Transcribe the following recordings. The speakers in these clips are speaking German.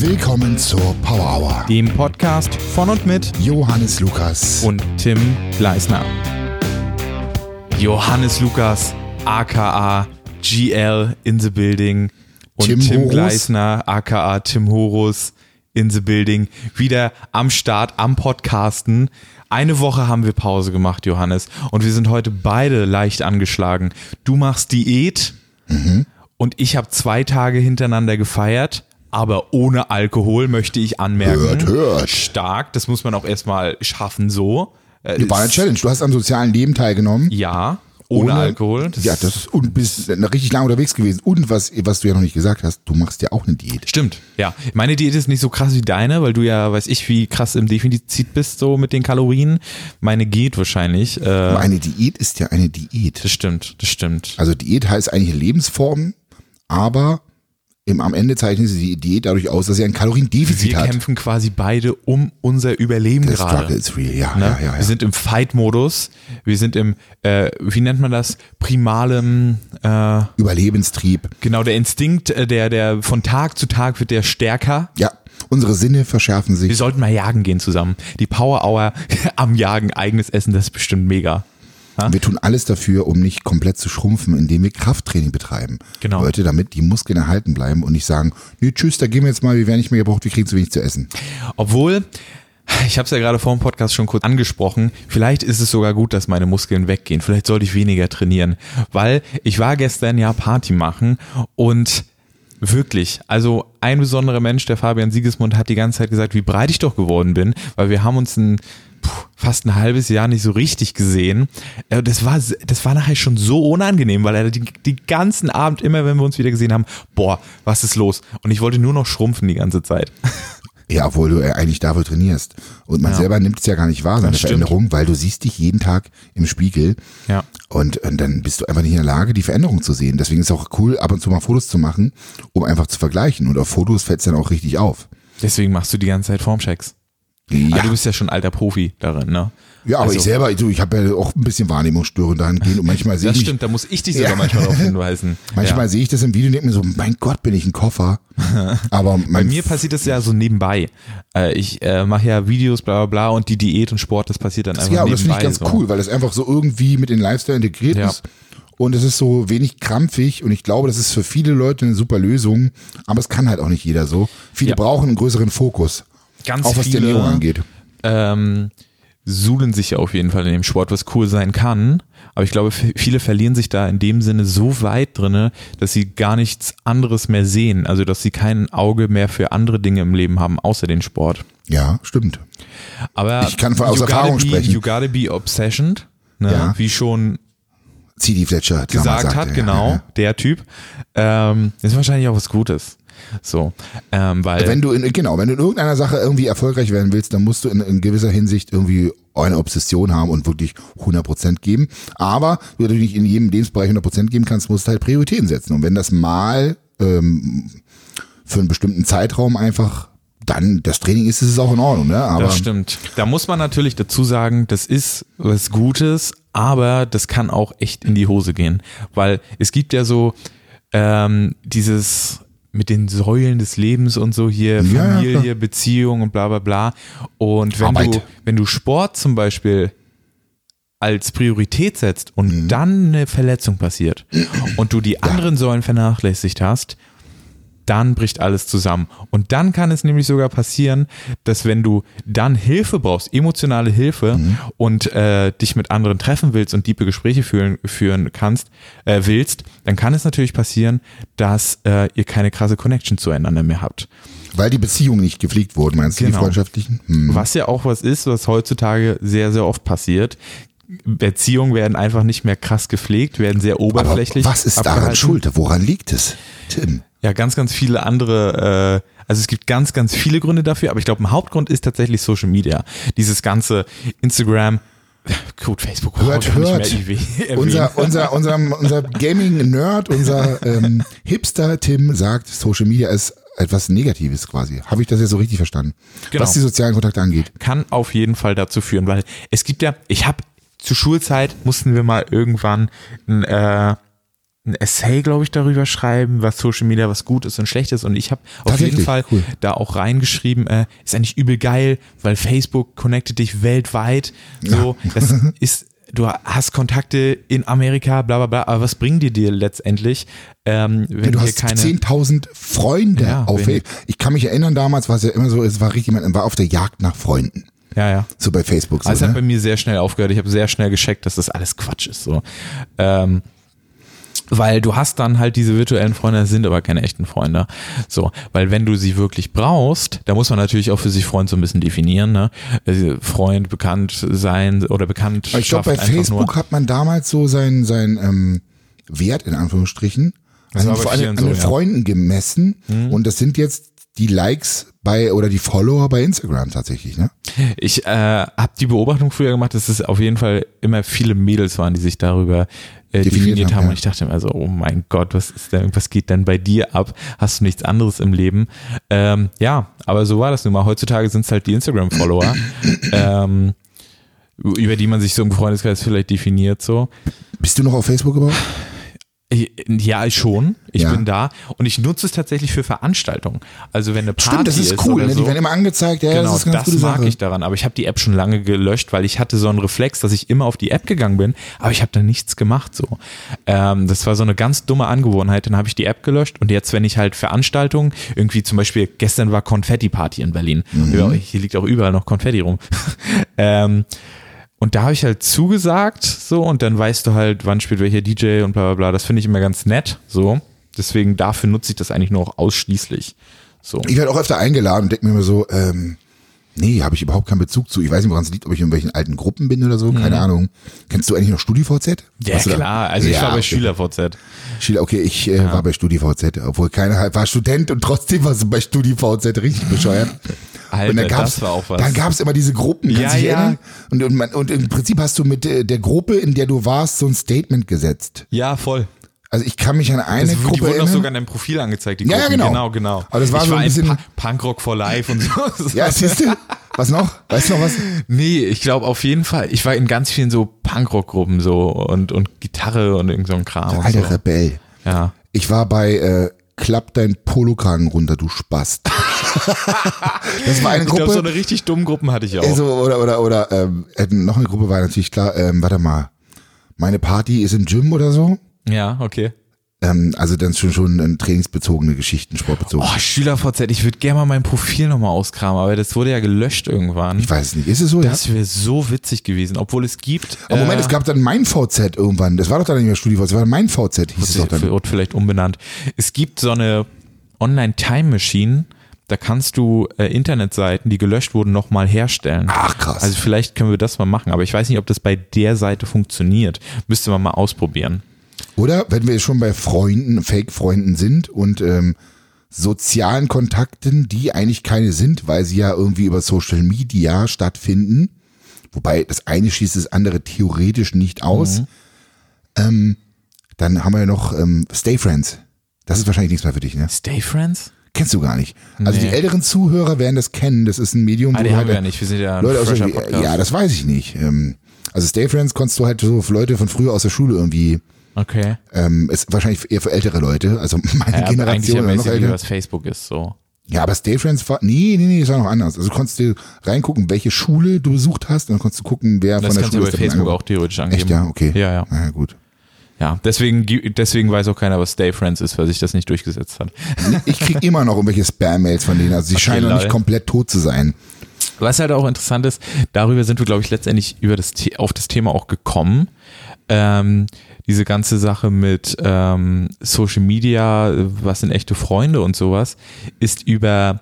Willkommen zur Power Hour. dem Podcast von und mit Johannes Lukas. und Tim Gleisner. Johannes Lukas, aka GL in the Building und Tim Tim, Horus. Gleisner, aka Tim Horus in the Building, wieder am Start, am Podcasten. Eine Woche haben wir Pause gemacht, Johannes, und wir sind heute beide leicht angeschlagen. Du machst Diät Mhm. und ich habe zwei Tage hintereinander gefeiert, aber ohne Alkohol, möchte ich anmerken. Hört, hört. Stark, das muss man auch erstmal schaffen so. Äh, War eine Challenge. Du hast am sozialen Leben teilgenommen. Ja, ohne, Alkohol. Das ja, das ist, und bist richtig lang unterwegs gewesen. Und was, was du ja noch nicht gesagt hast, du machst ja auch eine Diät. Stimmt, ja. Meine Diät ist nicht so krass wie deine, weil du ja, weiß ich, wie krass im Defizit bist, so mit den Kalorien. Meine geht wahrscheinlich. Äh, Aber eine Diät ist ja eine Diät. das stimmt, das stimmt. Also Diät heißt eigentlich Lebensform, aber im, am Ende zeichnet sie die Diät dadurch aus, dass sie ein Kaloriendefizit Wir hat. kämpfen quasi beide um unser Überleben The gerade. struggle is real, ja, Ne? ja, ja, ja. Wir sind im Fight-Modus. Wir sind im, äh, wie nennt man das? Primalem, äh, Überlebenstrieb. genau, der Instinkt, äh, der, der von Tag zu Tag wird der stärker. Ja, unsere Sinne verschärfen Wir sich. sollten mal jagen gehen zusammen. Die Power Hour am Jagen, eigenes Essen, das ist bestimmt mega. Wir tun alles dafür, um nicht komplett zu schrumpfen, indem wir Krafttraining betreiben. Genau. Leute, damit die Muskeln erhalten bleiben und nicht sagen, nee, tschüss, da gehen wir jetzt mal, wir werden nicht mehr gebraucht, wir kriegen zu wenig zu essen. Obwohl, ich habe es ja gerade vor dem Podcast schon kurz angesprochen, vielleicht ist es sogar gut, dass meine Muskeln weggehen. Vielleicht sollte ich weniger trainieren, weil ich war gestern ja Party machen und wirklich, also ein besonderer Mensch, der Fabian Siegesmund, hat die ganze Zeit gesagt, wie breit ich doch geworden bin, weil wir haben uns ein fast ein halbes Jahr nicht so richtig gesehen. Äh, Das war, das war nachher schon so unangenehm, weil er die, die ganzen Abend immer, wenn wir uns wieder gesehen haben, boah, was ist los? Und ich wollte nur noch schrumpfen die ganze Zeit. Ja, obwohl du ja eigentlich dafür trainierst. Und man Ja. selber nimmt es ja gar nicht wahr, seine. Veränderung, weil du siehst dich jeden Tag im Spiegel. Ja. Und, und dann bist du einfach nicht in der Lage, die Veränderung zu sehen. Deswegen ist es auch cool, ab und zu mal Fotos zu machen, um einfach zu vergleichen. Und auf Fotos fällt es dann auch richtig auf. Deswegen machst du die ganze Zeit Formchecks. Ja, du bist ja schon alter Profi darin, ne? ja aber also- ich selber, du, ich habe ja auch ein bisschen Wahrnehmungsstörung dahingehend und manchmal sehe Das ich mich, stimmt, da muss ich dich sogar Ja. manchmal darauf hinweisen. manchmal ja. sehe ich das im Video und denke mir so, mein Gott, bin ich ein Koffer. Aber Bei mir passiert das ja so nebenbei. Äh, ich äh, mache ja Videos, bla bla bla, und die Diät und Sport, das passiert dann einfach ja, und das nebenbei. finde ich ganz so. cool, weil das einfach so irgendwie mit den Lifestyle integriert Ja. ist. Und es ist so wenig krampfig und ich glaube, das ist für viele Leute eine super Lösung, aber es kann halt auch nicht jeder so. Viele brauchen einen größeren Fokus, Ganz auch was die viele Ernährung angeht. ähm, suhlen sich ja auf jeden Fall in dem Sport, was cool sein kann. Aber ich glaube, viele verlieren sich da in dem Sinne so weit drinne, dass sie gar nichts anderes mehr sehen. Also, dass sie kein Auge mehr für andere Dinge im Leben haben, außer den Sport. Ja, stimmt. Aber Ich kann von- aus Erfahrung be, sprechen. You gotta be obsessioned, ne? Ja. wie schon C.D. Fletcher gesagt sagte, hat, ja, genau, ja. der Typ. Ähm, ist wahrscheinlich auch was Gutes. So, ähm, weil Wenn du in, genau, wenn du in irgendeiner Sache irgendwie erfolgreich werden willst, dann musst du in, in gewisser Hinsicht irgendwie eine Obsession haben und wirklich 100% geben. Aber wenn du nicht in jedem Lebensbereich 100% geben kannst, musst du halt Prioritäten setzen. Und wenn das mal ähm, für einen bestimmten Zeitraum einfach dann das Training ist, ist es auch in Ordnung. Ne? Aber das stimmt. Da muss man natürlich dazu sagen, das ist was Gutes, aber das kann auch echt in die Hose gehen, weil es gibt ja so ähm, dieses mit den Säulen des Lebens und so hier Ja, ja, Familie, klar. Beziehung und bla bla bla. Und wenn du Arbeit. wenn du Sport zum Beispiel als Priorität setzt und Mhm. dann eine Verletzung passiert und du die anderen Säulen vernachlässigt hast, dann bricht alles zusammen. Und dann kann es nämlich sogar passieren, dass wenn du dann Hilfe brauchst, emotionale Hilfe Mhm. und äh, dich mit anderen treffen willst und tiefe Gespräche führen, führen kannst, äh, willst, dann kann es natürlich passieren, dass äh, ihr keine krasse Connection zueinander mehr habt. weil die Beziehungen nicht gepflegt wurden, meinst du, Genau. die freundschaftlichen? Hm. Was ja auch was ist, was heutzutage sehr, sehr oft passiert. Beziehungen werden einfach nicht mehr krass gepflegt, werden sehr Aber oberflächlich. was ist daran abgehalten. schuld? Woran liegt es? Tim. Ja, ganz, ganz viele andere, äh, also es gibt ganz, ganz viele Gründe dafür, aber ich glaube, ein Hauptgrund ist tatsächlich Social Media. Dieses ganze Instagram, gut, Facebook Hört, hört. Unser, unser, unser, unser Gaming-Nerd, unser ähm, Hipster-Tim sagt, Social Media ist etwas Negatives quasi. Habe ich das jetzt so richtig verstanden? Genau. Was die sozialen Kontakte angeht. kann auf jeden Fall dazu führen, weil es gibt ja, ich habe zur Schulzeit mussten wir mal irgendwann ein, äh, ein Essay, glaube ich, darüber schreiben, was Social Media, was gut ist und schlecht ist. Und ich habe auf jeden? Fall Cool. da auch reingeschrieben, äh, ist eigentlich übel geil, weil Facebook connectet dich weltweit. So, das ist, du hast Kontakte in Amerika, bla bla bla, aber was bringen die dir letztendlich, ähm, wenn du hier hast keine. 10.000 Freunde Ja, auf. Facebook. Ich kann mich erinnern, damals war es ja immer so, es war richtig, man war auf der Jagd nach Freunden. Ja, ja. So bei Facebook. So, Also es hat bei ne? mir sehr schnell aufgehört. Ich habe sehr schnell gescheckt, dass das alles Quatsch ist. So. Ähm, weil du hast dann halt diese virtuellen Freunde, das sind aber keine echten Freunde. So, weil wenn du sie wirklich brauchst, da muss man natürlich auch für sich Freund so ein bisschen definieren, ne? Also Freund, bekannt sein oder. Aber ich glaube, bei Facebook hat man damals so seinen sein, ähm, Wert in Anführungsstrichen Das an, war bei an, den so, ja. Mhm. Freunden gemessen und das sind jetzt die Likes bei oder die Follower bei Instagram tatsächlich, ne? Ich äh, habe die Beobachtung früher gemacht, dass es auf jeden Fall immer viele Mädels waren, die sich darüber äh, Definiert definiert, haben, ja. Und ich dachte mir also, oh mein Gott, was ist denn, was geht denn bei dir ab? Hast du nichts anderes im Leben? Ähm, ja, aber so war das nun mal. Heutzutage sind es halt die Instagram-Follower, ähm, über die man sich so im Freundeskreis vielleicht definiert so. Bist du noch auf Facebook überhaupt? Ja, ich schon. Ich Ja. bin da und ich nutze es tatsächlich für Veranstaltungen. Also wenn eine Party Stimmt, das ist cool, oder ne? so, Die werden immer angezeigt, ja, Genau, das ist das mag Sache. ich daran. Aber ich habe die App schon lange gelöscht, weil ich hatte so einen Reflex, dass ich immer auf die App gegangen bin, aber ich habe da nichts gemacht so. Ähm, das war so eine ganz dumme Angewohnheit. Dann habe ich die App gelöscht und jetzt, wenn ich halt Veranstaltungen, irgendwie zum Beispiel gestern war Konfetti-Party in Berlin. Mhm. Ja, hier liegt auch überall noch Konfetti rum. ähm, und da habe ich halt zugesagt, so, und dann weißt du halt, wann spielt welcher DJ und bla bla bla. Das finde ich immer ganz nett, so. Deswegen dafür nutze ich das eigentlich nur auch ausschließlich. So. Ich werde auch öfter eingeladen und denke mir immer so, ähm, nee, habe ich überhaupt keinen Bezug zu. Ich weiß nicht, woran es liegt, ob ich in welchen alten Gruppen bin oder so, keine Ahnung. Kennst du eigentlich noch StudiVZ? Mhm. Ja, klar. Also ich Ja, war bei okay. SchülerVZ. Schüler, okay, ich äh, war bei StudiVZ, obwohl keiner war Student und trotzdem war so bei StudiVZ richtig bescheuert. Alter, und dann gab's. Dann gab es immer diese Gruppen, kannst Ja, dich ja. erinnern? Und, und, man, und im Prinzip hast du mit äh, der Gruppe, in der du warst, so ein Statement gesetzt. Ja, voll. Also ich kann mich an eine Das, die Gruppe wurden auch erinnern. sogar in deinem Profil angezeigt. Die Ja, ja, Gruppen. genau. Genau, genau. Aber das war ich so ein in bisschen- Pa- Punkrock for Life und so. ja, siehst du? Was noch? Weißt du noch was? Nee, ich glaube auf jeden Fall. Ich war in ganz vielen so Punkrock-Gruppen so und, und Gitarre und irgend so ein Kram. Alter so. Rebell. Ja. Ich war bei äh, Klapp dein Polokragen runter, du Spast. das war eine Ich Gruppe. glaube, so eine richtig dummen Gruppen hatte ich auch. Also, oder, oder, oder, ähm, äh, noch eine Gruppe war natürlich klar, ähm, warte mal, meine Party ist im Gym oder so. ja, okay. Ähm, also dann schon schon ähm, trainingsbezogene Geschichten, sportbezogene. Oh, SchülerVZ, ich würde gerne mal mein Profil nochmal auskramen, aber das wurde ja gelöscht irgendwann. ich weiß es nicht, ist es so? Ja? Das wäre so witzig gewesen, obwohl es gibt. Aber Moment, äh, es gab dann mein VZ irgendwann. Das war doch dann nicht mehr StudiVZ, das war mein VZ, hieß es doch dann. wird vielleicht umbenannt. Es gibt so eine Online-Time-Machine, da kannst du äh, Internetseiten, die gelöscht wurden, nochmal herstellen. Ach krass. Also vielleicht können wir das mal machen, aber ich weiß nicht, ob das bei der Seite funktioniert. Müsste man mal ausprobieren. Oder wenn wir schon bei Freunden, Fake-Freunden sind und ähm, sozialen Kontakten, die eigentlich keine sind, weil sie ja irgendwie über Social Media stattfinden. Wobei das eine schließt das andere theoretisch nicht aus. Ähm, dann haben wir ja noch ähm, Stay Friends. Das ist wahrscheinlich nichts mehr für dich, ne? Stay Friends? Kennst du gar nicht. Also Nee. die älteren Zuhörer werden das kennen. Das ist ein Medium, Ah, wo die du haben halt wir ja nicht. Wir sind ja Leute aus der, ja, das weiß ich nicht. Ähm, also Stay Friends konntest du halt so Leute von früher aus der Schule irgendwie Okay. ähm, ist wahrscheinlich eher für ältere Leute, also meine Ja, Generation ja oder noch älter. was Facebook ist, so. Ja, aber Stay Friends war, nee, nee, nee, das war noch anders. Also du konntest du reingucken, welche Schule du besucht hast und dann konntest du gucken, wer Das von der kannst du Schule bei ist. der Facebook auch theoretisch angeben. Echt, ja, okay. Ja, ja. Na ja, gut. Ja, deswegen, deswegen weiß auch keiner, was Stay Friends ist, weil sich das nicht durchgesetzt hat. Ich krieg immer noch irgendwelche Spam-Mails von denen, also sie scheinen noch nicht komplett tot zu sein. Was halt auch interessant ist, darüber sind wir, glaube ich, letztendlich über das, auf das Thema auch gekommen. Ähm, diese ganze Sache mit ähm, Social Media, was sind echte Freunde und sowas, ist über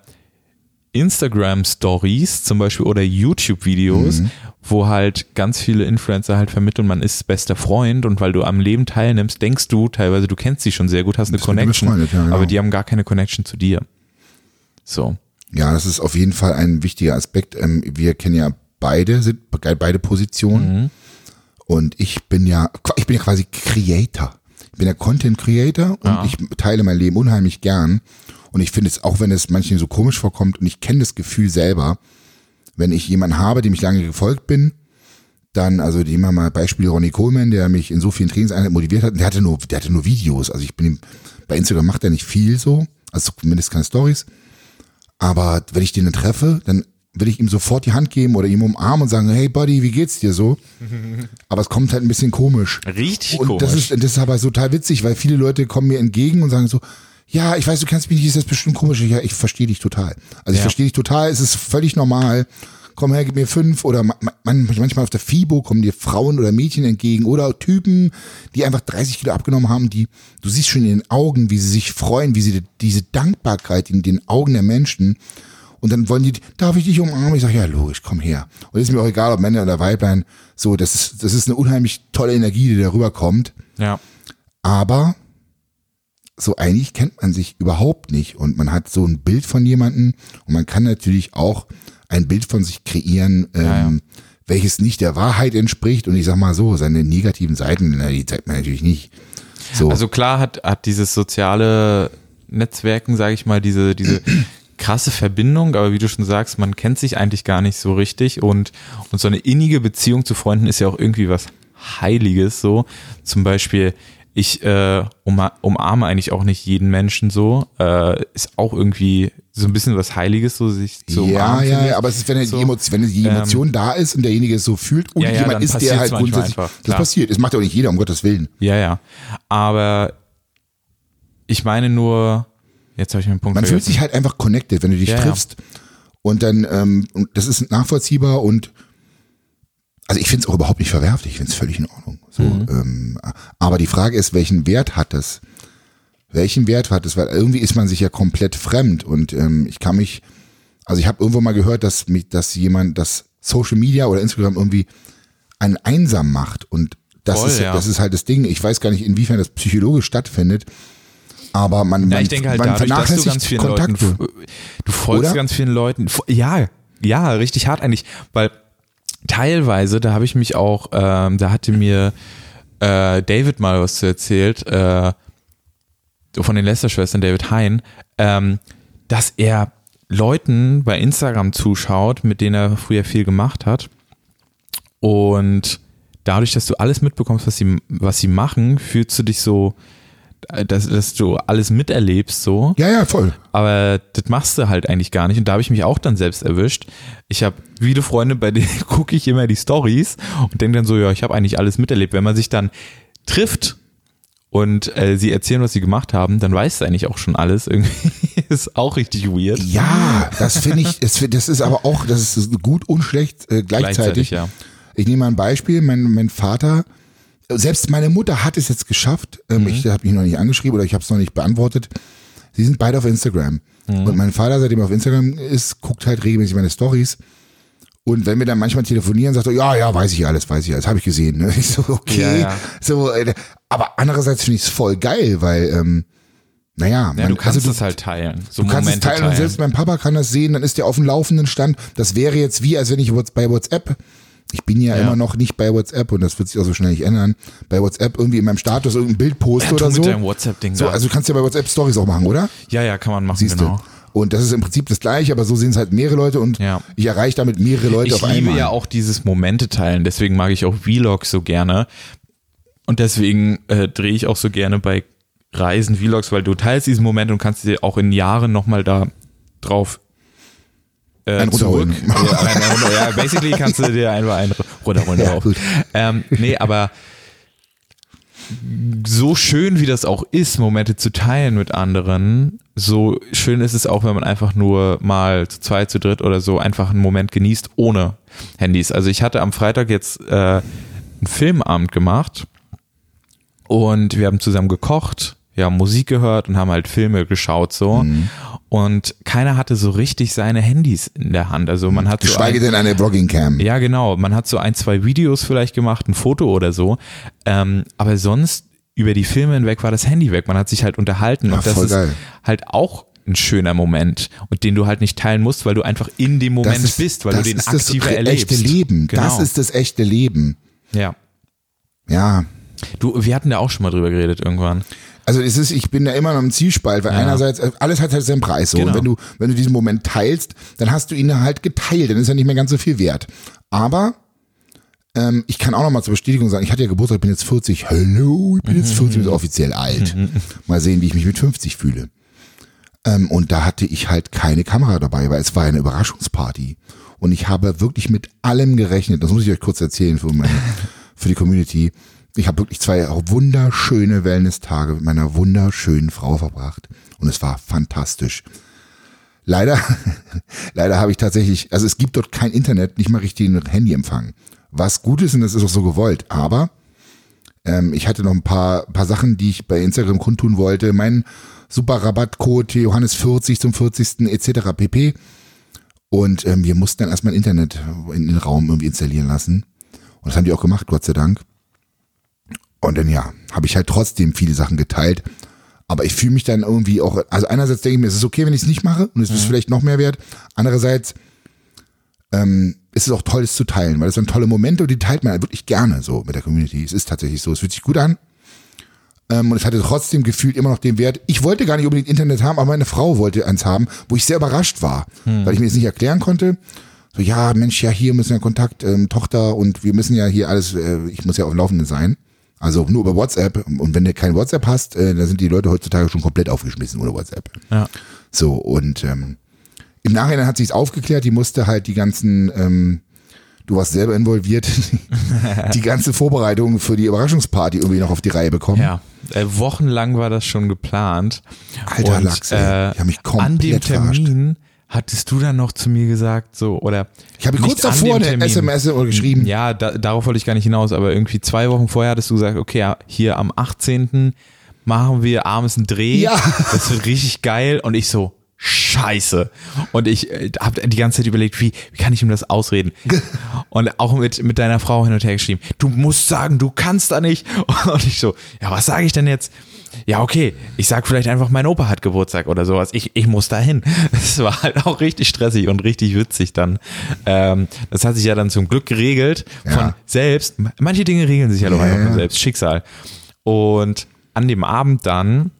Instagram Stories zum Beispiel oder YouTube Videos, Mhm. wo halt ganz viele Influencer halt vermitteln, man ist bester Freund und weil du am Leben teilnimmst, denkst du teilweise, du kennst sie schon sehr gut, hast eine Connection, ja, genau. aber die haben gar keine Connection zu dir. So. Ja, das ist auf jeden Fall ein wichtiger Aspekt. Ähm, Wir kennen ja beide, sind be- beide Positionen. Mhm. Und ich bin ja, ich bin ja quasi Creator. Ich bin ja Content Creator und Ja. ich teile mein Leben unheimlich gern. Und ich finde es, auch wenn es manchen so komisch vorkommt und ich kenne das Gefühl selber, wenn ich jemanden habe, dem ich lange gefolgt bin, Dann, also die immer mal Beispiel Ronnie Coleman, der mich in so vielen Trainingseinheiten motiviert hat. Der hatte nur, der hatte nur Videos. Also ich bin ihm, bei Instagram macht er nicht viel so, also zumindest keine Stories. Aber wenn ich den dann treffe, dann will ich ihm sofort die Hand geben oder ihm umarmen und sagen, hey Buddy, wie geht's dir so? Aber es kommt halt ein bisschen komisch. Richtig und komisch. das ist, das ist aber total witzig, weil viele Leute kommen mir entgegen und sagen so, ja, ich weiß, du kennst mich nicht, ist das bestimmt komisch. Ja, ich verstehe dich total. Also ich Ja. verstehe dich total, es ist völlig normal. Komm her, gib mir fünf oder ma- ma- man, manchmal auf der FIBO kommen dir Frauen oder Mädchen entgegen oder Typen, die einfach 30 Kilo abgenommen haben, die, du siehst schon in den Augen, wie sie sich freuen, wie sie diese Dankbarkeit in den Augen der Menschen und dann wollen die, darf ich dich umarmen? Ich sage, ja, logisch, komm her. Und ist mir auch egal, ob Männer oder Weiblein. So, das ist, das ist eine unheimlich tolle Energie, die darüber kommt. ja. Aber so eigentlich kennt man sich überhaupt nicht und man hat so ein Bild von jemandem und man kann natürlich auch ein Bild von sich kreieren, ähm, Ja, ja. welches nicht der Wahrheit entspricht und ich sag mal so, seine negativen Seiten, na, die zeigt man natürlich nicht. So. Also klar hat, hat dieses soziale Netzwerken, sage ich mal, diese, diese krasse Verbindung, aber wie du schon sagst, man kennt sich eigentlich gar nicht so richtig und, und so eine innige Beziehung zu Freunden ist ja auch irgendwie was Heiliges so. Zum Beispiel, ich äh, umar- umarme eigentlich auch nicht jeden Menschen so, äh, ist auch irgendwie so ein bisschen was Heiliges, so sich zu ja, umarmen. ja, ja, aber es ist, wenn, So. die Emotion, wenn die Emotion da ist und derjenige es so fühlt und Ja, ja, jemand ist, der halt grundsätzlich, einfach, das passiert, es macht ja auch nicht jeder, um Gottes Willen. Ja, ja. Aber ich meine nur, jetzt habe ich meinen Punkt Man fühlt vergessen. sich halt einfach connected, wenn du dich Ja, ja. triffst. Und dann, ähm, das ist nachvollziehbar und also ich finde es auch überhaupt nicht verwerflich, ich finde es völlig in Ordnung. So, Mhm. ähm, aber die Frage ist, welchen Wert hat das? Welchen Wert hat es? Weil irgendwie ist man sich ja komplett fremd und ähm, ich kann mich, also ich habe irgendwo mal gehört, dass mich, dass jemand, dass Social Media oder Instagram irgendwie einen einsam macht und das Voll, ist, ja. das ist halt das Ding. Ich weiß gar nicht, inwiefern das psychologisch stattfindet, aber man, Ja, man, ich denke halt man dadurch, dass du ganz vielen Kontakte. Leuten, du folgst Oder? ganz vielen Leuten, ja, ja, richtig hart eigentlich, weil teilweise, da habe ich mich auch, ähm, da hatte mir äh, David mal was zu erzählt, äh, von den Lester-Schwestern, David Hein, ähm, dass er Leuten bei Instagram zuschaut, mit denen er früher viel gemacht hat und dadurch, dass du alles mitbekommst, was sie, was sie machen, fühlst du dich so, dass, dass du alles miterlebst so. Ja, ja, voll. Aber das machst du halt eigentlich gar nicht. Und da habe ich mich auch dann selbst erwischt. Ich habe viele Freunde, bei denen gucke ich immer die Stories und denke dann so, ja, ich habe eigentlich alles miterlebt. Wenn man sich dann trifft und äh, sie erzählen, was sie gemacht haben, dann weißt du eigentlich auch schon alles. Irgendwie ist auch richtig weird. Ja, das finde ich, das, ist aber auch, das ist gut und schlecht äh, gleichzeitig. ja. Ich nehme mal ein Beispiel, mein, mein Vater, selbst meine Mutter hat es jetzt geschafft, ähm, Mhm. ich habe mich noch nicht angeschrieben oder ich habe es noch nicht beantwortet, sie sind beide auf Instagram. Mhm. Und mein Vater, seitdem er auf Instagram ist, guckt halt regelmäßig meine Stories. Und wenn wir dann manchmal telefonieren, sagt er, ja, ja, weiß ich alles, weiß ich alles, habe ich gesehen. Ne? Ich so, okay. Ja, ja. So, äh, aber andererseits finde ich es voll geil, weil, ähm, naja, Ja, man, du kannst also es halt teilen. So Du kannst es Momente teilen, und selbst mein Papa kann das sehen, dann ist der auf dem laufenden Stand. Das wäre jetzt wie, als wenn ich bei WhatsApp, ich bin ja, Ja. immer noch nicht bei WhatsApp und das wird sich auch so schnell nicht ändern, bei WhatsApp irgendwie in meinem Status irgendein Bild poste Du oder mit so. deinem WhatsApp-Ding So, also du kannst ja bei WhatsApp Stories auch machen, oder? ja, ja, kann man machen, Siehst genau. du. Und das ist im Prinzip das gleiche, aber so sehen es halt mehrere Leute und Ja. ich erreiche damit mehrere Leute Ich auf liebe einmal. ja auch dieses Momente teilen, deswegen mag ich auch Vlogs so gerne. Und deswegen äh, drehe ich auch so gerne bei Reisen Vlogs, weil du teilst diesen Moment und kannst dir auch in Jahren nochmal da drauf äh, zurück. runterholen. Ja, ein, ein, runter- ja, basically kannst du dir einfach einen runterholen Ja, gut. Ähm, nee, aber so schön wie das auch ist, Momente zu teilen mit anderen, so schön ist es auch, wenn man einfach nur mal zu zweit, zu dritt oder so einfach einen Moment genießt ohne Handys. Also ich hatte am Freitag jetzt äh, einen Filmabend gemacht und wir haben zusammen gekocht, haben Musik gehört und haben halt Filme geschaut so. Mhm. Und keiner hatte so richtig seine Handys in der Hand. Also man hat so Geschweige ein- denn eine Vlogging-Cam. ja, genau. Man hat so ein, zwei Videos vielleicht gemacht, ein Foto oder so. Ähm, aber sonst über die Filme hinweg war das Handy weg. Man hat sich halt unterhalten Ja, und das ist geil. halt auch ein schöner Moment und den du halt nicht teilen musst, weil du einfach in dem Moment das ist, bist, weil das du den ist aktiver das erlebst. echte Leben. Genau. Das ist das echte Leben. ja. Ja, Du, wir hatten da auch schon mal drüber geredet irgendwann. Also es ist, ich bin da immer noch im Zielspalt, weil Ja. einerseits, äh, alles hat halt seinen Preis so. Genau. Und wenn du, wenn du diesen Moment teilst, dann hast du ihn halt geteilt, dann ist er nicht mehr ganz so viel wert. Aber Ähm, ich kann auch noch mal zur Bestätigung sagen, ich hatte ja Geburtstag, ich bin jetzt 40. Hallo, ich bin jetzt 40, bin offiziell alt. Mal sehen, wie ich mich mit 50 fühle. Ähm, und da hatte ich halt keine Kamera dabei, weil es war eine Überraschungsparty. Und ich habe wirklich mit allem gerechnet. Das muss ich euch kurz erzählen für, meine, für die Community. Ich habe wirklich zwei wunderschöne Wellness-Tage mit meiner wunderschönen Frau verbracht. Und es war fantastisch. Leider, leider habe ich tatsächlich, also es gibt dort kein Internet, nicht mal richtigen Handyempfang. Was gut ist und das ist auch so gewollt. Aber ähm, ich hatte noch ein paar, paar Sachen, die ich bei Instagram kundtun wollte. Mein super Rabattcode Johannes 40 zum 40. etc. pp. Und ähm, wir mussten dann erstmal Internet in den Raum irgendwie installieren lassen. Und das haben die auch gemacht, Gott sei Dank. Und dann ja, habe ich halt trotzdem viele Sachen geteilt. Aber ich fühle mich dann irgendwie auch, also einerseits denke ich mir, es ist okay, wenn ich es nicht mache und es ist vielleicht noch mehr wert. Andererseits ähm, ist es auch toll, es zu teilen, weil es sind tolle Momente und die teilt man wirklich gerne so mit der Community. Es ist tatsächlich so, es fühlt sich gut an. Ähm, und es hatte trotzdem gefühlt immer noch den Wert. Ich wollte gar nicht unbedingt Internet haben, aber meine Frau wollte eins haben, wo ich sehr überrascht war, weil ich mir das nicht erklären konnte. So, ja, Mensch, ja, hier müssen wir Kontakt, ähm, Tochter und wir müssen ja hier alles, äh, ich muss ja auf dem Laufenden sein. Also nur über WhatsApp. Und wenn du kein WhatsApp hast, äh, dann sind die Leute heutzutage schon komplett aufgeschmissen ohne WhatsApp. Ja. So, und ähm, im Nachhinein hat sich's aufgeklärt, die musste halt die ganzen, ähm, du warst selber involviert, die ganze Vorbereitung für die Überraschungsparty irgendwie noch auf die Reihe bekommen. Ja, äh, wochenlang war das schon geplant. Alter Und, Lachs, ey. Die haben mich komplett An dem verarscht. Termin hattest du dann noch zu mir gesagt, so, oder. Ich habe kurz davor eine. SMS oder geschrieben. Ja, da, darauf wollte ich gar nicht hinaus, aber irgendwie zwei Wochen vorher hattest du gesagt, okay, ja, hier am 18. machen wir abends einen Dreh. Ja. Das wird richtig geil. Und ich so, scheiße. Und ich äh, habe die ganze Zeit überlegt, wie, wie kann ich ihm das ausreden? Und auch mit, mit deiner Frau hin und her geschrieben, du musst sagen, du kannst da nicht. Und ich so, ja, was sage ich denn jetzt? Ja, okay, ich sag vielleicht einfach, mein Opa hat Geburtstag oder sowas. Ich, ich muss da hin. Es war halt auch richtig stressig und richtig witzig dann. Ähm, das hat sich ja dann zum Glück geregelt von Ja. selbst. Manche Dinge regeln sich ja doch Ja, einfach von ja. selbst. Schicksal. Und an dem Abend dann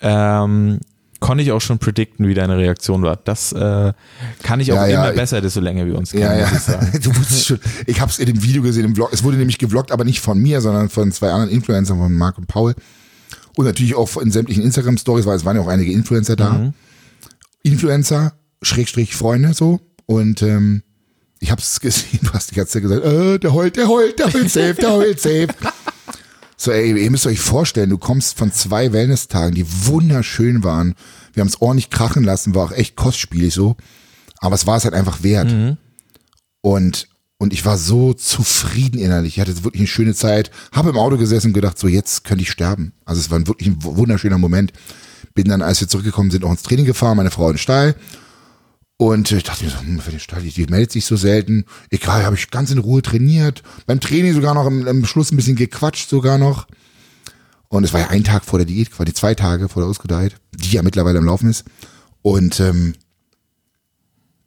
ähm, konnte ich auch schon predikten, wie deine Reaktion war. Das äh, kann ich auch Ja, ja, immer ich- besser, desto länger wir uns kennen, Ja, ja. muss ich sagen. Du wusstest schon. Ich habe es in dem Video gesehen im Vlog. Es wurde nämlich gevloggt, aber nicht von mir, sondern von zwei anderen Influencern, von Marc und Paul. Und natürlich auch in sämtlichen Instagram-Stories, weil es waren ja auch einige Influencer da. Mhm. Influencer, Schrägstrich Freunde, so. Und ähm, ich habe es gesehen, hast die ganze Zeit gesagt, äh, der heult, der heult, der heult safe, der heult safe. So, ey, ihr müsst euch vorstellen, du kommst von zwei Wellness-Tagen, die wunderschön waren. Wir haben es ordentlich krachen lassen, war auch echt kostspielig so. Aber es war es halt einfach wert. Und, und ich war so zufrieden innerlich. Ich hatte wirklich eine schöne Zeit. Habe im Auto gesessen und gedacht, so jetzt könnte ich sterben. Also es war wirklich ein wunderschöner Moment. Bin dann, als wir zurückgekommen sind, auch ins Training gefahren, meine Frau in den Stall. Und ich dachte mir so, hm, für den Stall, die, meldet sich so selten. Egal, habe ich ganz in Ruhe trainiert. Beim Training sogar noch im, im Schluss ein bisschen gequatscht sogar noch. Und es war ja ein Tag vor der Diät, quasi zwei Tage vor der Ausgedeiht, die ja mittlerweile am Laufen ist. Und ähm,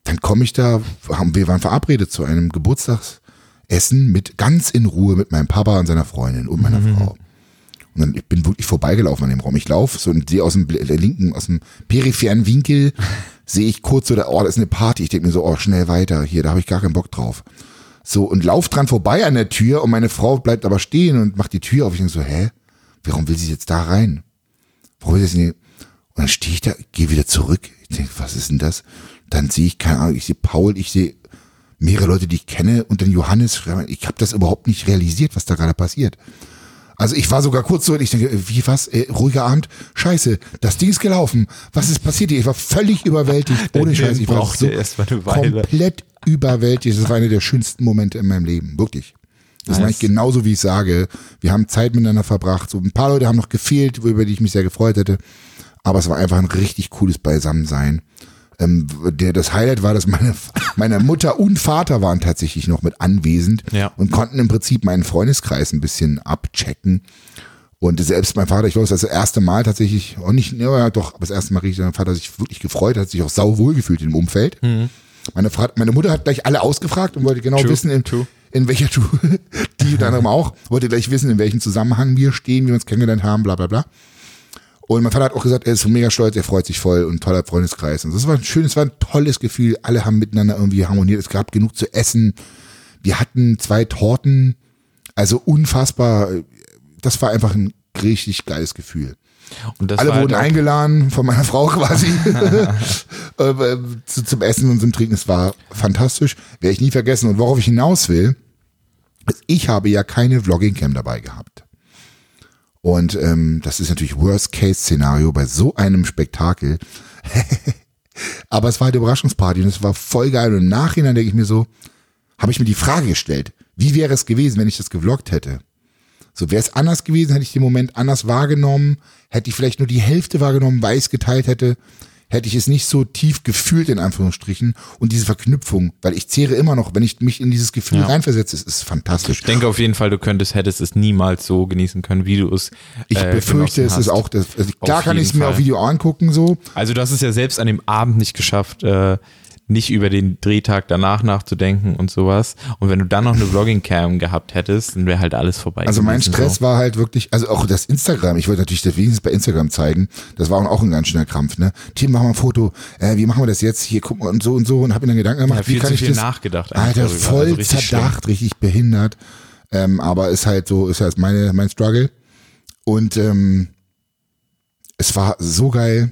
dann komme ich da, haben, wir waren verabredet zu einem Geburtstagsessen mit ganz in Ruhe mit meinem Papa und seiner Freundin und meiner Frau. Und dann ich bin wirklich vorbeigelaufen an dem Raum. Ich laufe so und sehe aus dem der linken, aus dem peripheren Winkel, sehe ich kurz so, da, oh, das ist eine Party. Ich denke mir so, oh, schnell weiter. Hier, da habe ich gar keinen Bock drauf. So, und lauf dran vorbei an der Tür und meine Frau bleibt aber stehen und macht die Tür auf. Ich denke so, hä? Warum will sie jetzt da rein? Warum will sie jetzt nicht? Und dann stehe ich da, gehe wieder zurück. Ich denke, was ist denn das? Dann sehe ich, keine Ahnung, ich sehe Paul, ich sehe mehrere Leute, die ich kenne und dann Johannes. Ich habe das überhaupt nicht realisiert, was da gerade passiert. Also ich war sogar kurz so, ich denke, wie was, äh, ruhiger Abend, scheiße, das Ding ist gelaufen. Was ist passiert hier? Ich war völlig überwältigt, ohne Scheiß. Ich war brauchte so erst mal eine Weile. komplett überwältigt. Das war einer der schönsten Momente in meinem Leben, wirklich. Das Nice. war ich genauso, wie ich sage. Wir haben Zeit miteinander verbracht. So ein paar Leute haben noch gefehlt, über die ich mich sehr gefreut hätte. Aber es war einfach ein richtig cooles Beisammensein. Ähm, der, das Highlight war, dass meine, meine Mutter und Vater waren tatsächlich noch mit anwesend Ja. und konnten im Prinzip meinen Freundeskreis ein bisschen abchecken. Und selbst mein Vater, ich glaube, das ist das erste Mal tatsächlich, auch nicht, ja doch, aber das erste Mal richtig, mein Vater sich wirklich gefreut, hat sich auch sau wohl gefühlt im Umfeld. Meine, Fra meine Mutter hat gleich alle ausgefragt und wollte genau True, wissen, in, true. in welcher du, die unter anderem auch, wollte gleich wissen, in welchem Zusammenhang wir stehen, wie wir uns kennengelernt haben, bla bla bla. Und mein Vater hat auch gesagt, er ist mega stolz, er freut sich voll und toller Freundeskreis. Und das war ein schönes, war ein tolles Gefühl. Alle haben miteinander irgendwie harmoniert. Es gab genug zu essen. Wir hatten zwei Torten, also unfassbar. Das war einfach ein richtig geiles Gefühl. Und Alle halt wurden auch- eingeladen von meiner Frau quasi äh, äh, zu, zum Essen und zum Trinken. Es war fantastisch. Werde ich nie vergessen. Und worauf ich hinaus will, ich habe ja keine Vlogging-Cam dabei gehabt. Und ähm, das ist natürlich Worst-Case-Szenario bei so einem Spektakel. Aber es war halt eine Überraschungsparty und es war voll geil. Und im Nachhinein denke ich mir so, habe ich mir die Frage gestellt, wie wäre es gewesen, wenn ich das gevloggt hätte? So wäre es anders gewesen, hätte ich den Moment anders wahrgenommen, hätte ich vielleicht nur die Hälfte wahrgenommen, weil ich es geteilt hätte, hätte ich es nicht so tief gefühlt, in Anführungsstrichen, und diese Verknüpfung, weil ich zehre immer noch, wenn ich mich in dieses Gefühl Ja. reinversetze, es ist fantastisch. Ich denke auf jeden Fall, du könntest, hättest es niemals so genießen können, wie du es. Ich äh, befürchte, genossen es ist auch das, also klar kann ich es mir auf Video angucken, so, Also du hast es ja selbst an dem Abend nicht geschafft, äh, nicht über den Drehtag danach nachzudenken und sowas. Und wenn du dann noch eine Vlogging-Cam gehabt hättest, dann wäre halt alles vorbei. Also mein Stress so. war halt wirklich, also auch das Instagram, ich wollte natürlich das wenigstens bei Instagram zeigen, das war auch ein ganz schöner Krampf, ne? Tim, mach mal ein Foto, äh, wie machen wir das jetzt, hier, guck mal und so und so und hab mir dann Gedanken gemacht, Ja, wie viel kann zu ich viel das, nachgedacht Alter, darüber, voll also richtig zerdacht, richtig behindert, ähm, aber ist halt so, ist halt meine, mein Struggle und ähm, es war so geil,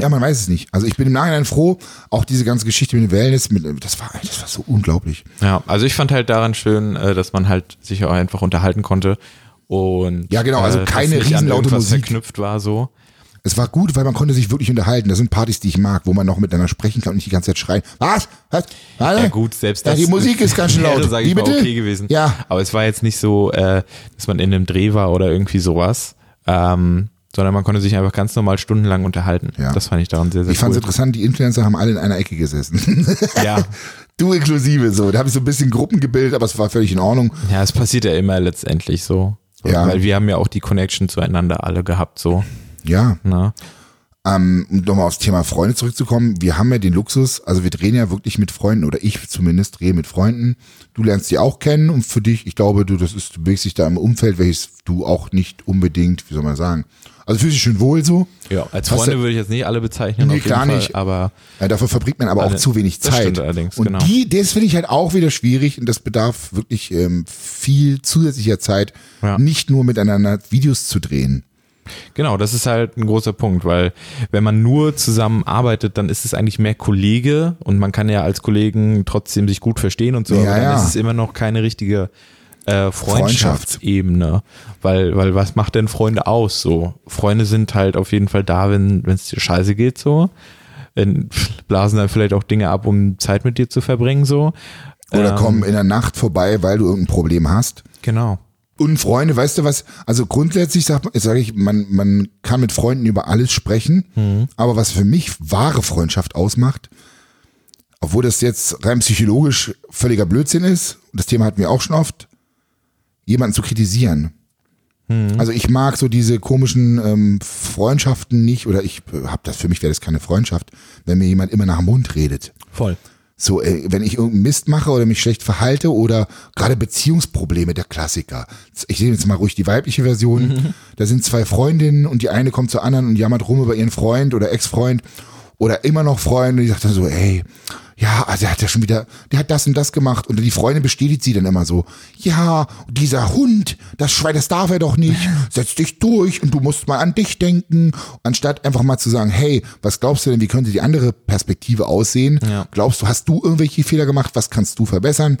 ja, man weiß es nicht. Also ich bin im Nachhinein froh, auch diese ganze Geschichte mit dem Wellness, mit, das war, das war so unglaublich. Ja, also ich fand halt daran schön, äh, dass man halt sich auch einfach unterhalten konnte und Ja, genau, also äh, keine riesenlaute Musik. verknüpft war so. Es war gut, weil man konnte sich wirklich unterhalten. Das sind Partys, die ich mag, wo man noch miteinander sprechen kann und nicht die ganze Zeit schreien. Was? Was? Was? Ja gut, selbst Ja, das die Musik ist ganz schön laut. wäre, sag ich mal, bitte? okay gewesen. Ja. Aber es war jetzt nicht so, äh, dass man in einem Dreh war oder irgendwie sowas, ähm, sondern man konnte sich einfach ganz normal stundenlang unterhalten. Ja. Das fand ich daran sehr, sehr Ich fand es cool. interessant, die Influencer haben alle in einer Ecke gesessen. Ja. du inklusive so. Da habe ich so ein bisschen Gruppen gebildet, aber es war völlig in Ordnung. ja, es passiert ja immer letztendlich so. so Ja. Weil wir haben ja auch die Connection zueinander alle gehabt, so. Ja, Ne? ähm, um nochmal aufs Thema Freunde zurückzukommen. Wir haben ja den Luxus, also wir drehen ja wirklich mit Freunden oder ich zumindest drehe mit Freunden. Du lernst die auch kennen und für dich, ich glaube, du, das ist, du bewegst dich da im Umfeld, welches du auch nicht unbedingt, wie soll man sagen, also fühlst dich schön wohl so. Ja, als Freunde würde ich jetzt nicht alle bezeichnen, Nee, klar Fall, nicht. aber Ja, dafür verbringt man aber auch Alle- zu wenig Zeit. stimmt allerdings, und genau. die, das finde ich halt auch wieder schwierig und das bedarf wirklich ähm, viel zusätzlicher Zeit, Ja. nicht nur miteinander Videos zu drehen. Genau, das ist halt ein großer Punkt, weil wenn man nur zusammen arbeitet, dann ist es eigentlich mehr Kollege und man kann ja als Kollegen trotzdem sich gut verstehen und so, Ja, aber dann ja. ist es immer noch keine richtige äh, Freundschaft. Freundschaftsebene, weil weil was macht denn Freunde aus so? Freunde sind halt auf jeden Fall da, wenn es dir scheiße geht so. Wenn, blasen dann vielleicht auch Dinge ab, um Zeit mit dir zu verbringen so. Oder Ähm, kommen in der Nacht vorbei, weil du irgendein Problem hast. Genau. Und Freunde, weißt du was? Also grundsätzlich sagt man, sage ich, man, man kann mit Freunden über alles sprechen, Mhm. aber was für mich wahre Freundschaft ausmacht, obwohl das jetzt rein psychologisch völliger Blödsinn ist, das Thema hatten wir auch schon oft, jemanden zu kritisieren. Mhm. Also ich mag so diese komischen ähm, Freundschaften nicht, oder ich habe das, für mich wäre das keine Freundschaft, wenn mir jemand immer nach dem Mund redet. Voll. So, äh, wenn ich irgendeinen Mist mache oder mich schlecht verhalte oder gerade Beziehungsprobleme, der Klassiker. Ich sehe jetzt mal ruhig die weibliche Version. Da sind zwei Freundinnen und die eine kommt zur anderen und jammert rum über ihren Freund oder Ex-Freund oder immer noch Freund und die sagt dann so, ey, ja, also der hat ja schon wieder, der hat das und das gemacht und die Freundin bestätigt sie dann immer so, ja, dieser Hund, das Schwein, das darf er doch nicht, setz dich durch und du musst mal an dich denken, anstatt einfach mal zu sagen, hey, was glaubst du denn, wie könnte die andere Perspektive aussehen? Ja. Glaubst du, hast du irgendwelche Fehler gemacht, was kannst du verbessern?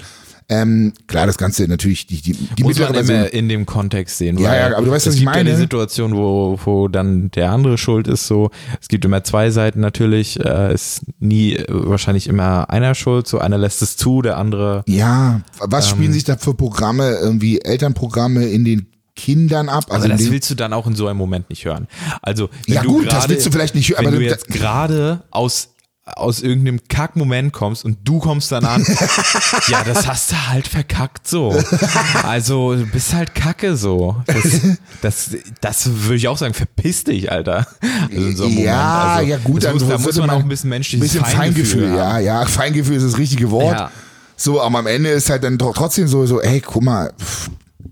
Ähm, klar, das Ganze natürlich, die, die, die Muss man Version. immer in dem Kontext sehen. Ja, ja, aber du weißt, was es ich gibt ja meine. die Situation, wo, wo dann der andere schuld ist. So, es gibt immer zwei Seiten natürlich. Äh, ist nie äh, wahrscheinlich immer einer schuld. So, einer lässt es zu, der andere. Ja, was Ähm. spielen sich da für Programme, irgendwie Elternprogramme in den Kindern ab? Also Aber das willst du dann auch in so einem Moment nicht hören. Also wenn Ja du gut, das gerade- willst du vielleicht nicht hören, Wenn aber du jetzt gerade aus aus irgendeinem Kackmoment kommst und du kommst dann an, ja, das hast du halt verkackt so. Also du bist halt Kacke so. Das, das, das würde ich auch sagen, verpiss dich, Alter. Also so ja. Also, ja gut, das muss, da muss man auch ein bisschen menschliches bisschen Feingefühl, haben. ja, ja, Feingefühl ist das richtige Wort. Ja. So, aber am Ende ist halt dann tro- trotzdem so, so, ey, guck mal,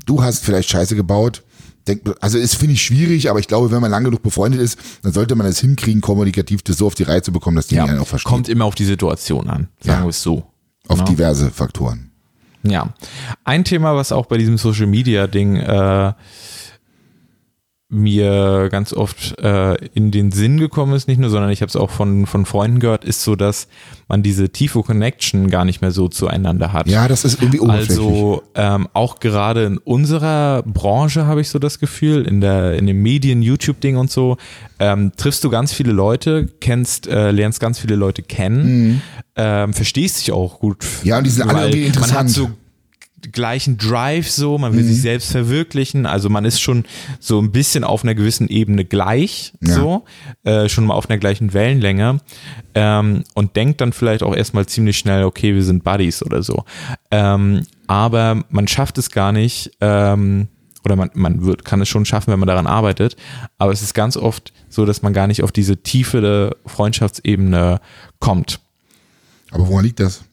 du hast vielleicht Scheiße gebaut. Denk, also ist finde ich schwierig, aber ich glaube, wenn man lange genug befreundet ist, dann sollte man es hinkriegen, kommunikativ das so auf die Reihe zu bekommen, dass die Ja, einen auch verstehen. kommt immer auf die Situation an, sagen Ja. wir es so. auf Ja. diverse Faktoren. Ja. Ein Thema, was auch bei diesem Social Media Ding äh, mir ganz oft äh, in den Sinn gekommen ist, nicht nur, sondern ich habe es auch von, von Freunden gehört, ist so, dass man diese tiefe Connection gar nicht mehr so zueinander hat. Ja, das ist irgendwie oberflächlich. Also ähm, auch gerade in unserer Branche habe ich so das Gefühl, in der in den Medien, YouTube-Ding und so, ähm, triffst du ganz viele Leute, kennst, äh, lernst ganz viele Leute kennen, ähm, verstehst dich auch gut. Ja, und die sind alle irgendwie Man hat interessant. so gleichen Drive so, man will sich selbst verwirklichen, also man ist schon so ein bisschen auf einer gewissen Ebene gleich, Ja. so, äh, schon mal auf einer gleichen Wellenlänge ähm, und denkt dann vielleicht auch erstmal ziemlich schnell, okay, wir sind Buddies oder so. Ähm, aber man schafft es gar nicht, ähm, oder man, man wird, kann es schon schaffen, wenn man daran arbeitet, aber es ist ganz oft so, dass man gar nicht auf diese Tiefe Freundschaftsebene kommt. Aber woran liegt das?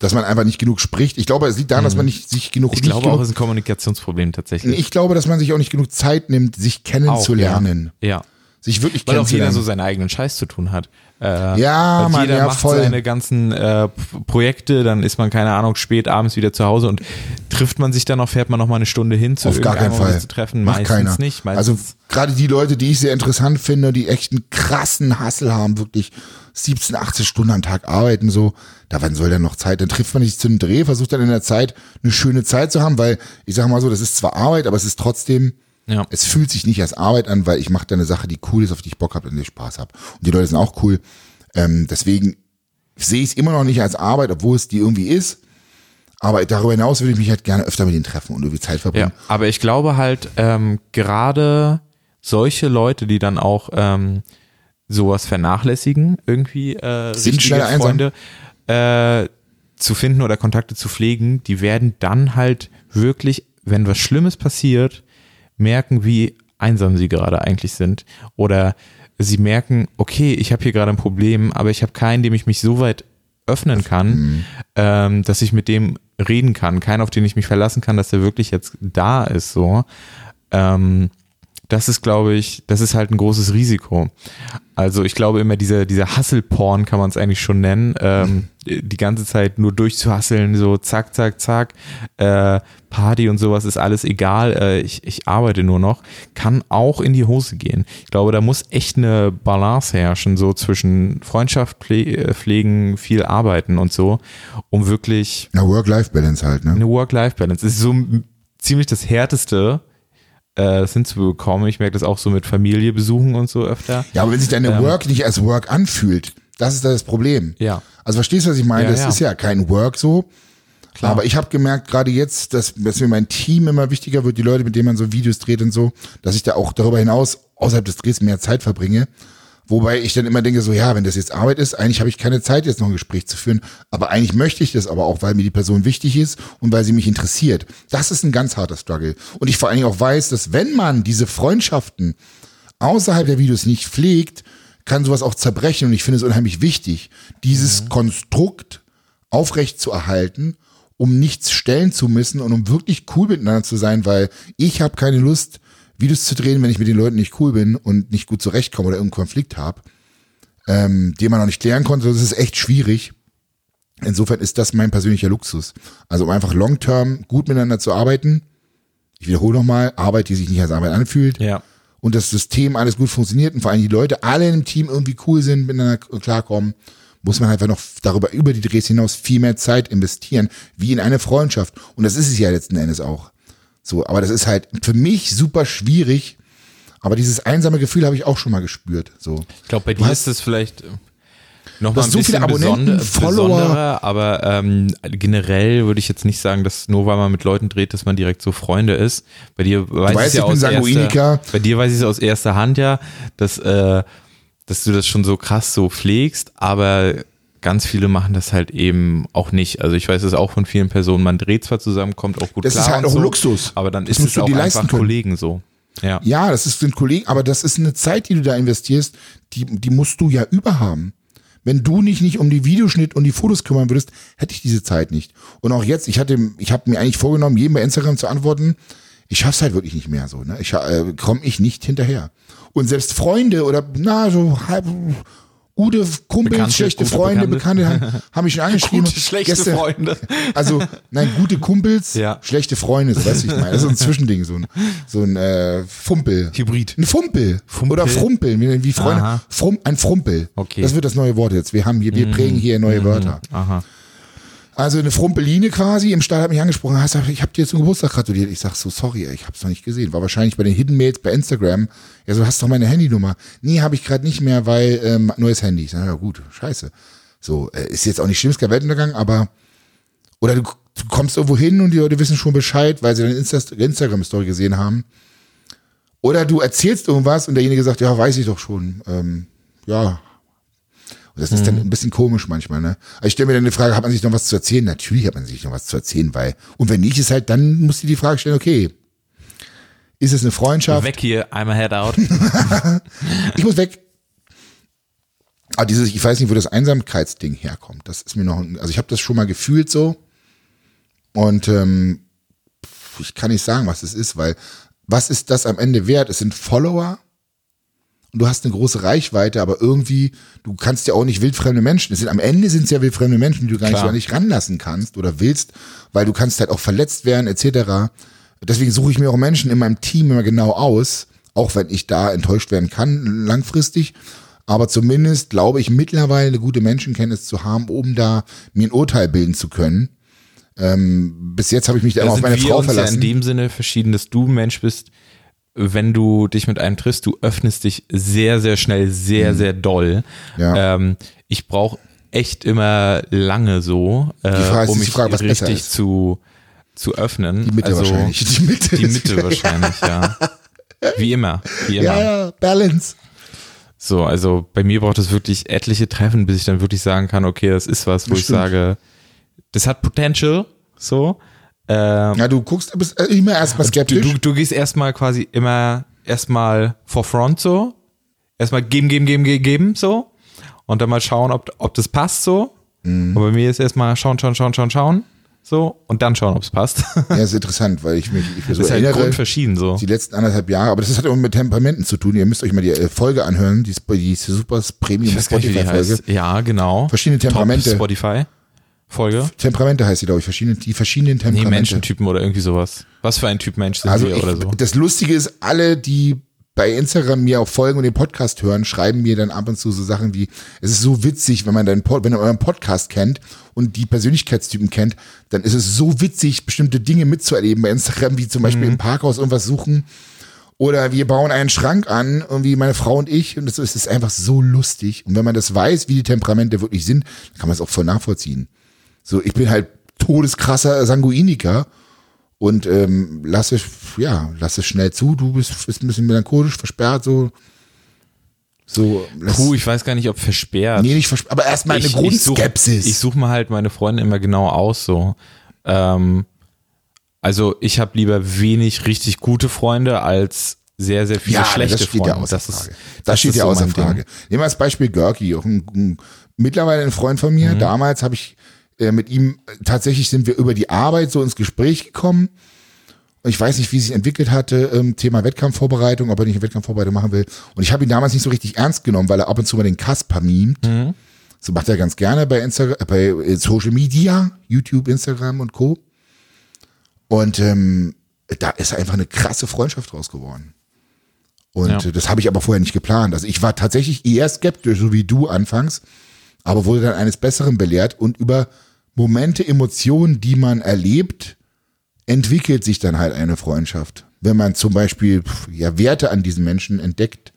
Dass man einfach nicht genug spricht. Ich glaube, es liegt daran, dass man nicht sich genug. Mhm. Ich nicht glaube genug, auch, es ist ein Kommunikationsproblem tatsächlich. Ich glaube, dass man sich auch nicht genug Zeit nimmt, sich kennenzulernen. Auch, ja. ja. Sich wirklich Weil auch jeder so seinen eigenen Scheiß zu tun hat. Äh, Ja, Mann, jeder ja, macht voll. seine ganzen äh, Projekte, dann ist man, keine Ahnung, spät abends wieder zu Hause und trifft man sich dann noch, fährt man noch mal eine Stunde hin zu Auf gar keinen Fall. zu treffen. Macht Meistens keiner. nicht. also Meistens, gerade die Leute, die ich sehr interessant finde, die echt einen krassen Hassel haben, wirklich 17, 18 Stunden am Tag arbeiten, so, da wann soll denn noch Zeit? Dann trifft man sich zu einem Dreh, versucht dann in der Zeit eine schöne Zeit zu haben, weil ich sage mal so, das ist zwar Arbeit, aber es ist trotzdem, ja. es fühlt sich nicht als Arbeit an, weil ich mache da eine Sache, die cool ist, auf die ich Bock habe und die ich Spaß habe. Und die Leute sind auch cool. Ähm, deswegen sehe ich es immer noch nicht als Arbeit, obwohl es die irgendwie ist. Aber darüber hinaus würde ich mich halt gerne öfter mit denen treffen und irgendwie Zeit verbringen. Ja, aber ich glaube halt, ähm, gerade solche Leute, die dann auch ähm, sowas vernachlässigen, irgendwie äh, Sind schneller. Freunde äh, zu finden oder Kontakte zu pflegen, die werden dann halt wirklich, wenn was Schlimmes passiert, merken, wie einsam sie gerade eigentlich sind. Oder sie merken, okay, ich habe hier gerade ein Problem, aber ich habe keinen, dem ich mich so weit öffnen kann, ähm, dass ich mit dem reden kann. Keinen, auf den ich mich verlassen kann, dass er wirklich jetzt da ist. So. Ähm, das ist, glaube ich, das ist halt ein großes Risiko. Also ich glaube immer, dieser, dieser Hustle-Porn kann man es eigentlich schon nennen, ähm, die ganze Zeit nur durchzuhasseln, so zack, zack, zack, äh, Party und sowas ist alles egal, äh, ich, ich arbeite nur noch, kann auch in die Hose gehen. Ich glaube, da muss echt eine Balance herrschen, so zwischen Freundschaft äh, pflegen, viel arbeiten und so, um wirklich Na, Work-Life-Balance halt, ne? eine Work-Life-Balance. Das ist so ziemlich das Härteste, äh, das hinzubekommen. Ich merke das auch so mit Familie besuchen und so öfter. Ja, aber wenn sich deine Work nicht als Work anfühlt, das ist das Problem. Ja. Also verstehst du, was ich meine? Ja, das ja. ist ja kein Work so. Klar. Aber ich habe gemerkt, gerade jetzt, dass, dass mir mein Team immer wichtiger wird, die Leute, mit denen man so Videos dreht und so, dass ich da auch darüber hinaus außerhalb des Drehs mehr Zeit verbringe. Wobei ich dann immer denke, so ja, wenn das jetzt Arbeit ist, eigentlich habe ich keine Zeit, jetzt noch ein Gespräch zu führen. Aber eigentlich möchte ich das aber auch, weil mir die Person wichtig ist und weil sie mich interessiert. Das ist ein ganz harter Struggle. Und ich vor allen Dingen auch weiß, dass wenn man diese Freundschaften außerhalb der Videos nicht pflegt, kann sowas auch zerbrechen. Und ich finde es unheimlich wichtig, dieses Konstrukt aufrecht zu erhalten, um nichts stellen zu müssen und um wirklich cool miteinander zu sein, weil ich habe keine Lust, Videos zu drehen, wenn ich mit den Leuten nicht cool bin und nicht gut zurechtkomme oder irgendeinen Konflikt habe, ähm, den man noch nicht klären konnte. Das ist echt schwierig. Insofern ist das mein persönlicher Luxus. Also um einfach long-term gut miteinander zu arbeiten. Ich wiederhole nochmal, Arbeit, die sich nicht als Arbeit anfühlt Ja. und das System alles gut funktioniert und vor allem die Leute alle im Team irgendwie cool sind, miteinander klarkommen, muss man einfach noch darüber, über die Drehs hinaus viel mehr Zeit investieren, wie in eine Freundschaft. Und das ist es ja letzten Endes auch. So, aber das ist halt für mich super schwierig. Aber dieses einsame Gefühl habe ich auch schon mal gespürt. So. Ich glaube, bei dir hast- ist es vielleicht noch Du mal ein so bisschen viele Abonnenten, Follower. aber ähm, generell würde ich jetzt nicht sagen, dass nur weil man mit Leuten dreht, dass man direkt so Freunde ist. Bei dir weiß weißt, ich ja aus erster, bei dir weiß ich es aus erster Hand ja, dass äh, dass du das schon so krass so pflegst, aber ganz viele machen das halt eben auch nicht. Also ich weiß es auch von vielen Personen, man dreht zwar zusammen, kommt auch gut Das klar ist halt auch so, Luxus. aber dann Das ist es auch einfach können. Kollegen so. Ja. Ja, das ist sind Kollegen, aber das ist eine Zeit, die du da investierst, die, die musst du ja überhaben. Wenn du dich nicht um die Videoschnitt und die Fotos kümmern würdest, hätte ich diese Zeit nicht. Und auch jetzt, ich hatte, ich habe mir eigentlich vorgenommen, jedem bei Instagram zu antworten. Ich schaff's halt wirklich nicht mehr so. Ne? Ich äh, komme ich nicht hinterher. Und selbst Freunde oder na so halb gute Kumpels, Bekannte, schlechte gute Freunde, Bekannte. Bekannte, haben, mich schon angeschrieben. Gute, schlechte Freunde. Also, nein, gute Kumpels, Ja. schlechte Freunde, so wie ich meine. Das ist so ein Zwischending, so ein, so ein äh, Fumpel. Hybrid. Ein Fumpel. Fumpel? Oder Frumpeln, wie, wie Freunde. Frum, ein Frumpel. Okay. Das wird das neue Wort jetzt. Wir haben hier, wir prägen hier neue Wörter. Aha. Also eine Frumpeline quasi, im Stall hat mich angesprochen, hast gesagt, ich habe dir zum Geburtstag gratuliert. Ich sag so, sorry, ich hab's noch nicht gesehen. War wahrscheinlich bei den Hidden Mails bei Instagram. Ja, so, hast doch meine Handynummer. Nee, habe ich gerade nicht mehr, weil ähm, neues Handy. Ich sag, ja gut, scheiße. So, äh, ist jetzt auch nicht schlimm, ist kein Weltuntergang, aber oder du, du kommst irgendwo hin und die Leute wissen schon Bescheid, weil sie deine Insta Instagram-Story gesehen haben. Oder du erzählst irgendwas und derjenige sagt, ja, weiß ich doch schon. Ähm, ja. Das ist dann ein bisschen komisch manchmal, ne? Aber ich stelle mir dann die Frage, hat man sich noch was zu erzählen? Natürlich hat man sich noch was zu erzählen, weil, und wenn nicht, ist halt, dann musst du die Frage stellen, okay, ist es eine Freundschaft? Weg hier, einmal head out. Ich muss weg. Aber dieses, ich weiß nicht, wo das Einsamkeitsding herkommt. Das ist mir noch, also ich habe das schon mal gefühlt so. Und ähm, ich kann nicht sagen, was es ist, weil was ist das am Ende wert? Es sind Follower und du hast eine große Reichweite, aber irgendwie, du kannst ja auch nicht wildfremde Menschen. Es sind, am Ende sind es ja wildfremde Menschen, die du gar nicht, Klar. so nicht ranlassen kannst oder willst, weil du kannst halt auch verletzt werden, etc. Deswegen suche ich mir auch Menschen in meinem Team immer genau aus, auch wenn ich da enttäuscht werden kann, langfristig. Aber zumindest glaube ich mittlerweile eine gute Menschenkenntnis zu haben, um da mir ein Urteil bilden zu können. Ähm, bis jetzt habe ich mich da immer auf meine Frau uns ja verlassen. in dem Sinne verschieden, dass du Mensch bist, wenn du dich mit einem triffst, du öffnest dich sehr, sehr schnell, sehr, sehr doll. Mhm. Ja. Ähm, ich brauche echt immer lange so, äh, Frage um mich Frage, richtig zu, zu öffnen. die Mitte also, wahrscheinlich. Die Mitte. Die Mitte wahrscheinlich, ja. Wie immer, wie immer. Ja, ja, Balance. So, also bei mir braucht es wirklich etliche Treffen, bis ich dann wirklich sagen kann, okay, das ist was, wo Das ich stimmt. sage, das hat Potential, so. Ähm, Ja, du guckst, bist äh, immer erstmal du, skeptisch. du, du gehst erstmal quasi immer erstmal vor front so, erstmal geben, geben, geben, geben, geben, so. Und dann mal schauen, ob, ob das passt so. Mhm. Und bei mir ist erstmal schauen, schauen, schauen, schauen, schauen. So, und dann schauen, ob es passt. Ja, ist interessant, weil ich mich ich mir so Das ist halt erinnere, grundverschieden so. die letzten anderthalb Jahre, aber das hat immer mit Temperamenten zu tun. Ihr müsst euch mal die äh, Folge anhören, die, die Super Premium Spotify-Folge. heißt. Ja, genau. Verschiedene Temperamente. Top Spotify. Folge. Temperamente heißt sie, glaube ich, verschiedene, die verschiedenen Nee, Temperamente. Menschentypen oder irgendwie sowas. Was für ein Typ Mensch sind also wir ich, oder so? das Lustige ist, alle, die bei Instagram mir auch folgen und den Podcast hören, schreiben mir dann ab und zu so Sachen wie, es ist so witzig, wenn man deinen Pod, wenn ihr euren Podcast kennt und die Persönlichkeitstypen kennt, dann ist es so witzig, bestimmte Dinge mitzuerleben bei Instagram, wie zum Beispiel im Parkhaus irgendwas suchen oder wir bauen einen Schrank an, irgendwie meine Frau und ich, und das ist, es ist einfach so lustig. Und wenn man das weiß, wie die Temperamente wirklich sind, dann kann man es auch voll nachvollziehen. So, ich bin halt todeskrasser Sanguiniker und ähm, lass es, ja, lass es schnell zu. Du bist, bist ein bisschen melancholisch, versperrt, so. So, Puh, ich weiß gar nicht, ob versperrt. nee, nicht versperrt, aber erstmal eine ich, Grundskepsis. Ich suche such mir halt meine Freunde immer genau aus so. Ähm, also ich habe lieber wenig richtig gute Freunde als sehr, sehr viele ja, schlechte das steht Freunde. ja außer das ist, das, steht ja so außer Ding. Frage. Nehmen wir als Beispiel Görki, auch ein, ein, mittlerweile ein Freund von Mhm. mir. Damals habe ich äh, mit ihm, äh, tatsächlich sind wir über die Arbeit so ins Gespräch gekommen. Und ich weiß nicht, wie es sich entwickelt hatte, ähm, Thema Wettkampfvorbereitung, ob er nicht eine Wettkampfvorbereitung machen will. Und ich habe ihn damals nicht so richtig ernst genommen, weil er ab und zu mal den Kasper mimt. Mhm. So macht er ganz gerne bei, Instagram, äh, bei äh, Social Media, YouTube, Instagram und Co. Und ähm, da ist einfach eine krasse Freundschaft draus geworden. Und Ja. das habe ich aber vorher nicht geplant. Also ich war tatsächlich eher skeptisch, so wie du anfangs, aber wurde dann eines Besseren belehrt und über Momente, Emotionen, die man erlebt, entwickelt sich dann halt eine Freundschaft. Wenn man zum Beispiel ja, Werte an diesen Menschen entdeckt,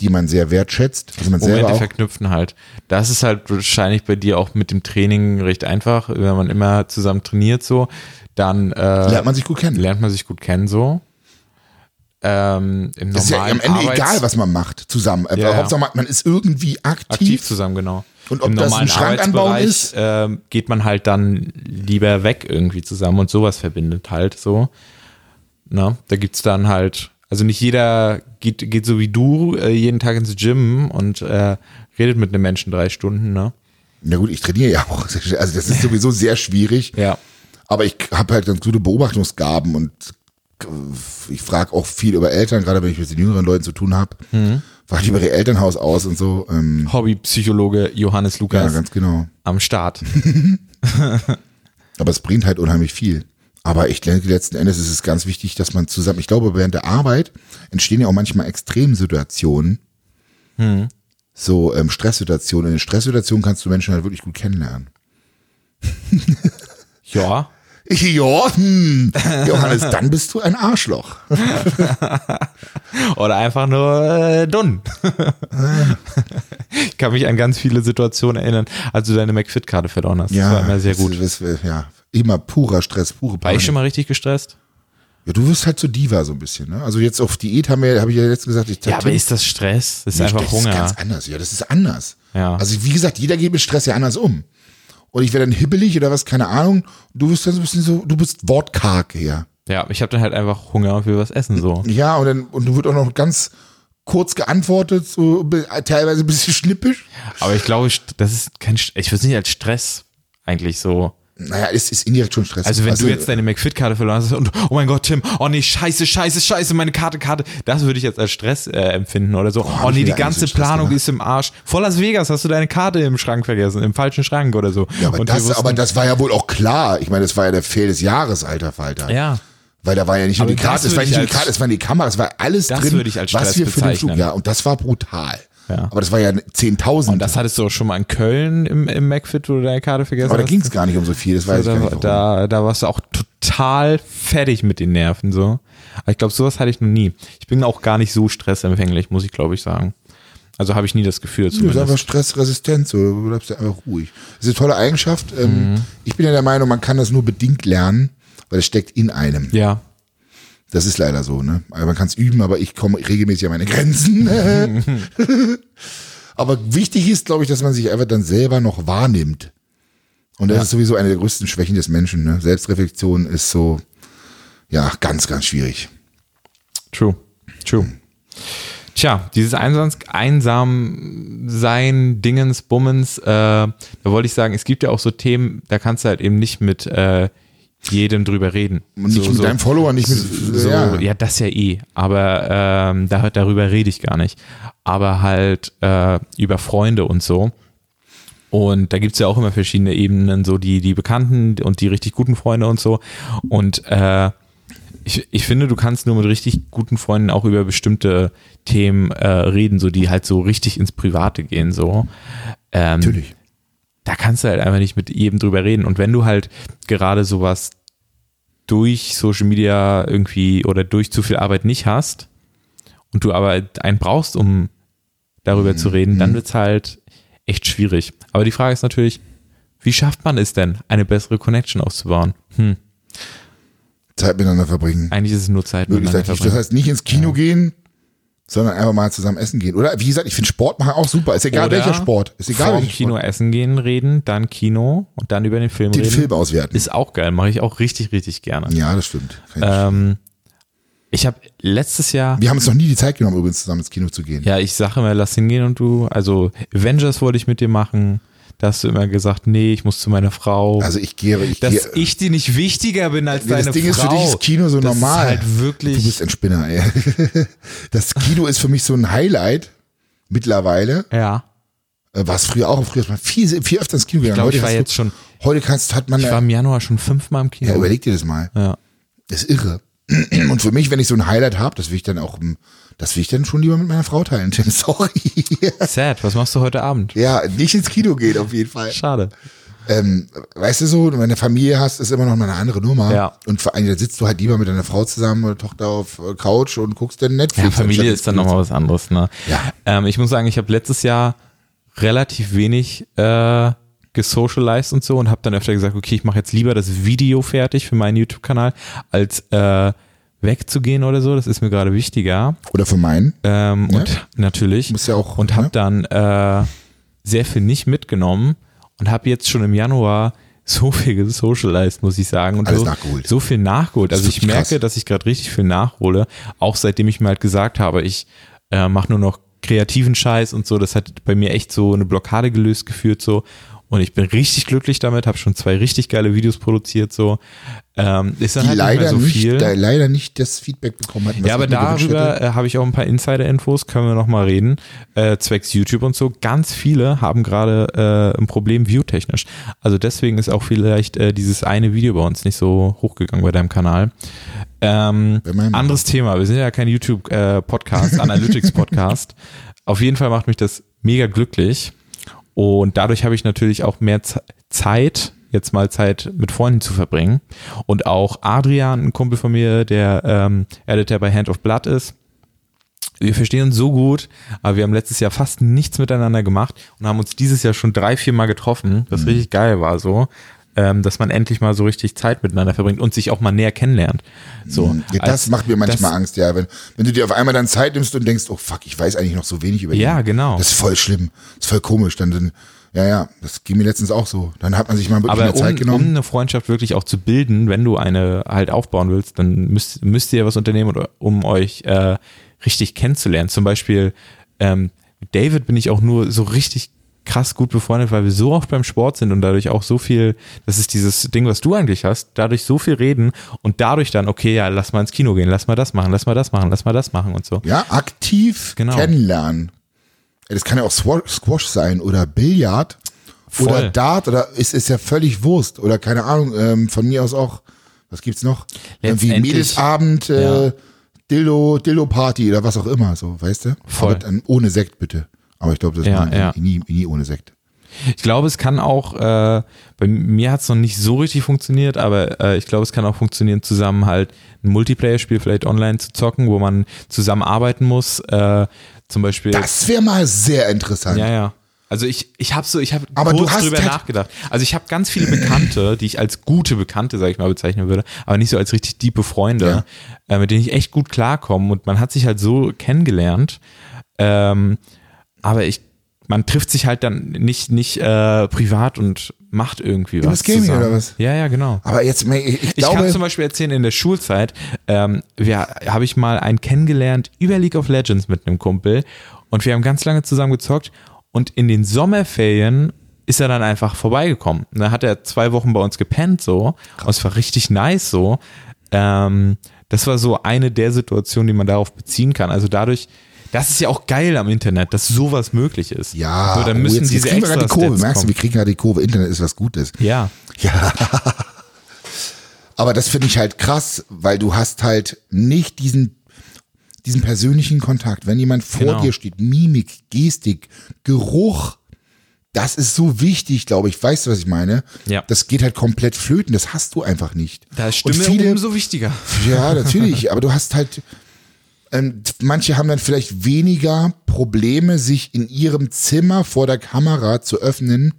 die man sehr wertschätzt, also man selber Momente auch. verknüpfen halt. Das ist halt wahrscheinlich bei dir auch mit dem Training recht einfach, wenn man immer zusammen trainiert so, dann äh, Lernt man sich gut kennen. lernt man sich gut kennen so. Ähm, Im Das ist ja am Ende Arbeits- egal, was man macht zusammen. Ja. Hauptsache man- man ist irgendwie aktiv. aktiv zusammen, genau. Und ob Im das ein normalen Schrankanbau ist? ähm, geht man halt dann lieber weg irgendwie zusammen und sowas verbindet halt so. Na, da gibt's dann halt, also nicht jeder geht, geht so wie du äh, jeden Tag ins Gym und äh, redet mit einem Menschen drei Stunden, ne? Na gut, ich trainiere ja auch. Also das ist sowieso sehr schwierig. Ja. Aber ich habe halt ganz gute Beobachtungsgaben und ich frage auch viel über Eltern, gerade wenn ich mit den jüngeren Leuten zu tun habe. Mhm. Frag die über ihr Elternhaus aus und so. Ähm, Hobbypsychologe Johannes ja, Lukas ganz genau. am Start. Aber es bringt halt unheimlich viel. Aber ich denke, letzten Endes ist es ganz wichtig, dass man zusammen, ich glaube, während der Arbeit entstehen ja auch manchmal Extremsituationen. So ähm, Stresssituationen. In Stresssituationen kannst du Menschen halt wirklich gut kennenlernen. Ja. Ja, hm. Johannes, dann bist du ein Arschloch. Oder einfach nur äh, dumm. ich kann mich an ganz viele Situationen erinnern, als du deine McFit-Karte verloren hast. Ja, das war immer sehr gut. Das, das, ja, immer purer Stress, pure War Panik. ich schon mal richtig gestresst? Ja, du wirst halt so Diva so ein bisschen, ne? Also jetzt auf Diät haben wir, habe ich ja letztens gesagt, ich Ja, aber ist das Stress? Das ist einfach das Hunger. ist ganz anders. Ja, das ist anders. Ja. Also wie gesagt, jeder geht mit Stress ja anders um. Und ich werde dann hibbelig oder was, keine Ahnung. Du bist dann so ein bisschen so, du bist wortkarg her. ja, ich habe dann halt einfach Hunger und will was essen so. Ja, und dann, und du wird auch noch ganz kurz geantwortet, so teilweise ein bisschen schnippisch. Aber ich glaube, das ist kein, ich würde es nicht als Stress eigentlich so. Naja, es ist indirekt schon Stress. Also wenn Weißt du jetzt deine McFit-Karte verloren hast und oh mein Gott, Tim, oh nee, scheiße, scheiße, scheiße, meine Karte, Karte, das würde ich jetzt als Stress äh, empfinden oder so. Oh, hab nee, die ganze Planung gemacht. ist im Arsch. Vor Las Vegas hast du deine Karte im Schrank vergessen, im falschen Schrank oder so. ja, aber und das, wussten- aber das war ja wohl auch klar. Ich meine, das war ja der Fail des Jahres, alter Falter. ja. Weil da war ja nicht nur Aber die Karte, es war nicht nur die Karte, es waren die Kameras, es war alles Das drin, würde ich als was Stress wir für den Flug, ja, und das war brutal. Ja. Aber das war ja 10.000. Und das hattest du auch schon mal in Köln im, im McFit, wo du deine Karte vergessen aber da hast. ging es gar nicht um so viel, das weiß ich gar da, nicht. da, da warst du auch total fertig mit den Nerven so. Aber ich glaube, sowas hatte ich noch nie. Ich bin auch gar nicht so stressempfänglich, muss ich glaube ich sagen. Also habe ich nie das Gefühl Du bist zumindest. einfach stressresistent, so, du bleibst ja einfach ruhig. Das ist eine tolle Eigenschaft. Ähm, Mhm. Ich bin ja der Meinung, man kann das nur bedingt lernen, weil es steckt in einem. Ja, Das ist leider so, ne? Also man kann es üben, aber ich komme regelmäßig an meine Grenzen. aber wichtig ist, glaube ich, dass man sich einfach dann selber noch wahrnimmt. Und das Ja. ist sowieso eine der größten Schwächen des Menschen. Ne? Selbstreflexion ist so, ja, ganz, ganz schwierig. true, true. Tja, dieses einsam, einsam sein, Dingens, Bummens, äh, da wollte ich sagen, es gibt ja auch so Themen, da kannst du halt eben nicht mit äh, jedem drüber reden. Und nicht mit deinem Follower, nicht mit, so, ja. ja. das ja eh, aber ähm, da, darüber rede ich gar nicht. Aber halt äh, über Freunde und so. Und da gibt's ja auch immer verschiedene Ebenen, so die, die Bekannten und die richtig guten Freunde und so. Und äh, ich, ich finde, du kannst nur mit richtig guten Freunden auch über bestimmte Themen äh, reden, so die halt so richtig ins Private gehen, so. Ähm, Natürlich. Da kannst du halt einfach nicht mit jedem drüber reden. Und wenn du halt gerade sowas durch Social Media irgendwie oder durch zu viel Arbeit nicht hast und du aber einen brauchst, um darüber zu reden, dann wird's halt echt schwierig. Aber die Frage ist natürlich, wie schafft man es denn, eine bessere Connection aufzubauen? Hm, Zeit miteinander verbringen. eigentlich ist es nur Zeit Wirklich, miteinander das verbringen. heißt nicht ins Kino gehen, sondern einfach mal zusammen essen gehen. Oder wie gesagt, ich finde Sport machen auch super. Ist egal Oder welcher Sport. Ist egal welcher Kino Sport. essen gehen, reden, dann Kino und dann über den Film Den reden. Film auswerten. Ist auch geil, mache ich auch richtig, richtig gerne. ja, das stimmt. Ähm, ich habe letztes Jahr, Wir haben uns noch nie die Zeit genommen, übrigens zusammen ins Kino zu gehen. ja, ich sage immer, lass hingehen und du, also Avengers wollte ich mit dir machen. Da hast du immer gesagt, nee, ich muss zu meiner Frau. Also ich gehe, ich dass gehe. ich dir nicht wichtiger bin als Nee, das deine Ding ist, Frau. für dich ist Kino so das normal. Ist halt Du wirklich. bist ein Spinner, ey. Das Kino ist für mich so ein Highlight mittlerweile. ja. Äh, War es früher auch. Früher ist man viel, viel öfter ins Kino gegangen. glaub, ich war jetzt du, schon- Heute kannst, hat man, Ich war im Januar schon fünfmal im Kino. ja, überleg dir das mal. Ja. Das ist irre. Und für mich, wenn ich so ein Highlight habe, das will ich dann auch, ähm, das will ich dann schon lieber mit meiner Frau teilen. Tim, Sorry. Sad, was machst du heute Abend? Ja, nicht ins Kino gehen auf jeden Fall. Schade. Ähm, weißt du so, wenn du eine Familie hast, ist immer noch mal eine andere Nummer. Ja. Und vor allem, da sitzt du halt lieber mit deiner Frau zusammen oder Tochter auf äh, Couch und guckst dann Netflix. Ja, Familie ist dann nochmal was anderes, ne? Ja. Ähm, ich muss sagen, ich habe letztes Jahr relativ wenig äh, gesocialized und so und habe dann öfter gesagt, okay, ich mache jetzt lieber das Video fertig für meinen YouTube-Kanal, als äh, wegzugehen oder so. Das ist mir gerade wichtiger. Oder für meinen. Ähm, Ja. Und natürlich. Muss ja auch, und habe ne? dann äh, sehr viel nicht mitgenommen und habe jetzt schon im Januar so viel gesocialized, muss ich sagen. Und Alles so, nachgeholt. so viel nachgeholt. Also ich merke, krass. dass ich gerade richtig viel nachhole, auch seitdem ich mir halt gesagt habe, ich äh, mache nur noch kreativen Scheiß und so. Das hat bei mir echt so eine Blockade gelöst geführt so. Und ich bin richtig glücklich damit, habe schon zwei richtig geile Videos produziert so. Ähm, ist dann Die halt leider nicht so nicht, viel. da, leider nicht das Feedback bekommen hatten. Ja, aber darüber äh, habe ich auch ein paar Insider-Infos, können wir nochmal reden, äh, zwecks YouTube und so. Ganz viele haben gerade äh, ein Problem viewtechnisch. Also deswegen ist auch vielleicht äh, dieses eine Video bei uns nicht so hochgegangen bei deinem Kanal. Ähm, anderes Thema, wir sind ja kein YouTube-Podcast, Analytics-Podcast. Auf jeden Fall macht mich das mega glücklich und dadurch habe ich natürlich auch mehr Zeit, jetzt mal Zeit mit Freunden zu verbringen. Und auch Adrian, ein Kumpel von mir, der ähm, Editor bei Hand of Blood ist. Wir verstehen uns so gut, aber wir haben letztes Jahr fast nichts miteinander gemacht und haben uns dieses Jahr schon drei, vier Mal getroffen, was richtig geil war so, ähm, dass man endlich mal so richtig Zeit miteinander verbringt und sich auch mal näher kennenlernt. So, Ja, das als- macht mir manchmal das- Angst, ja. Wenn, wenn du dir auf einmal dann Zeit nimmst und denkst, oh fuck, ich weiß eigentlich noch so wenig über Ja, ihn. genau. Das ist voll schlimm. Das ist voll komisch. Dann, dann ja, ja, das ging mir letztens auch so. Dann hat man sich mal wirklich Aber mehr Zeit um, um genommen. eine Freundschaft wirklich auch zu bilden, wenn du eine halt aufbauen willst, dann müsst, müsst ihr was unternehmen, um euch äh, richtig kennenzulernen. Zum Beispiel ähm, mit David bin ich auch nur so richtig krass gut befreundet, weil wir so oft beim Sport sind und dadurch auch so viel, das ist dieses Ding, was du eigentlich hast, dadurch so viel reden und dadurch dann, okay, ja, lass mal ins Kino gehen, lass mal das machen, lass mal das machen, lass mal das machen und so. ja, aktiv Genau. kennenlernen. Das kann ja auch Squash sein oder Billard Voll. oder Dart oder ist, ist ja völlig Wurst oder keine Ahnung, ähm, von mir aus auch, was gibt's noch? Irgendwie Mädelsabend, äh, Ja. Dildo, Dildo-Party oder was auch immer, so, weißt du? Voll. Aber dann ohne Sekt bitte. Aber ich glaube, das Ja, die ja. nie, nie ohne Sekt. Ich glaube, es kann auch, äh, bei mir hat es noch nicht so richtig funktioniert, aber äh, ich glaube, es kann auch funktionieren, zusammen halt ein Multiplayer-Spiel vielleicht online zu zocken, wo man zusammen arbeiten muss. Äh, zum Beispiel. Das wäre mal sehr interessant. ja, ja. Also ich, ich habe so, ich habe kurz drüber nachgedacht. Also ich habe ganz viele Bekannte, die ich als gute Bekannte, sage ich mal, bezeichnen würde, aber nicht so als richtig diepe Freunde, äh, mit denen ich echt gut klarkomme und man hat sich halt so kennengelernt. Ähm, aber ich, man trifft sich halt dann nicht, nicht äh, privat und macht irgendwie was. das Gaming zusammen. oder was? Ja, ja, genau. Aber jetzt, ich, ich Ich glaube, kann zum Beispiel erzählen, in der Schulzeit ähm, habe ich mal einen kennengelernt über League of Legends mit einem Kumpel und wir haben ganz lange zusammen gezockt und in den Sommerferien ist er dann einfach vorbeigekommen. Und dann hat er zwei Wochen bei uns gepennt so und es war richtig nice so. Ähm, das war so eine der Situationen, die man darauf beziehen kann. Also dadurch, das ist ja auch geil am Internet, dass sowas möglich ist. ja, so, dann oh, müssen jetzt, jetzt diese kriegen wir gerade die Kurve. Merkst du, wir kriegen gerade die Kurve. Internet ist was Gutes. Ja, Ja. Aber das finde ich halt krass, weil du hast halt nicht diesen, diesen persönlichen Kontakt. Wenn jemand vor Genau. dir steht, Mimik, Gestik, Geruch, das ist so wichtig, glaube ich. Weißt du, was ich meine? Ja. Das geht halt komplett flöten. Das hast du einfach nicht. da ist Stimme viele, umso wichtiger. Ja, natürlich. aber du hast halt, ähm, manche haben dann vielleicht weniger Probleme, sich in ihrem Zimmer vor der Kamera zu öffnen,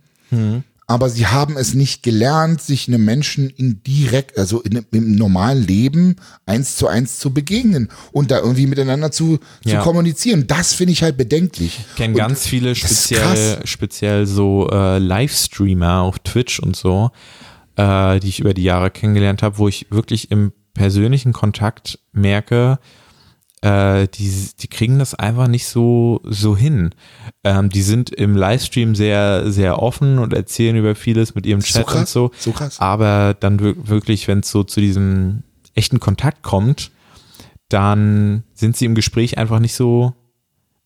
aber sie haben es nicht gelernt, sich einem Menschen in direkt, also in, im normalen Leben eins zu eins zu begegnen und da irgendwie miteinander zu, Ja. zu kommunizieren. Das finde ich halt bedenklich. Ich kenne ganz viele speziell, speziell so äh, Livestreamer auf Twitch und so, äh, die ich über die Jahre kennengelernt habe, wo ich wirklich im persönlichen Kontakt merke, äh, die, die kriegen das einfach nicht so, so hin. Ähm, die sind im Livestream sehr, sehr offen und erzählen über vieles mit ihrem ist so Chat und krass, so. so krass. Aber dann wir- wirklich, wenn es so zu diesem echten Kontakt kommt, dann sind sie im Gespräch einfach nicht so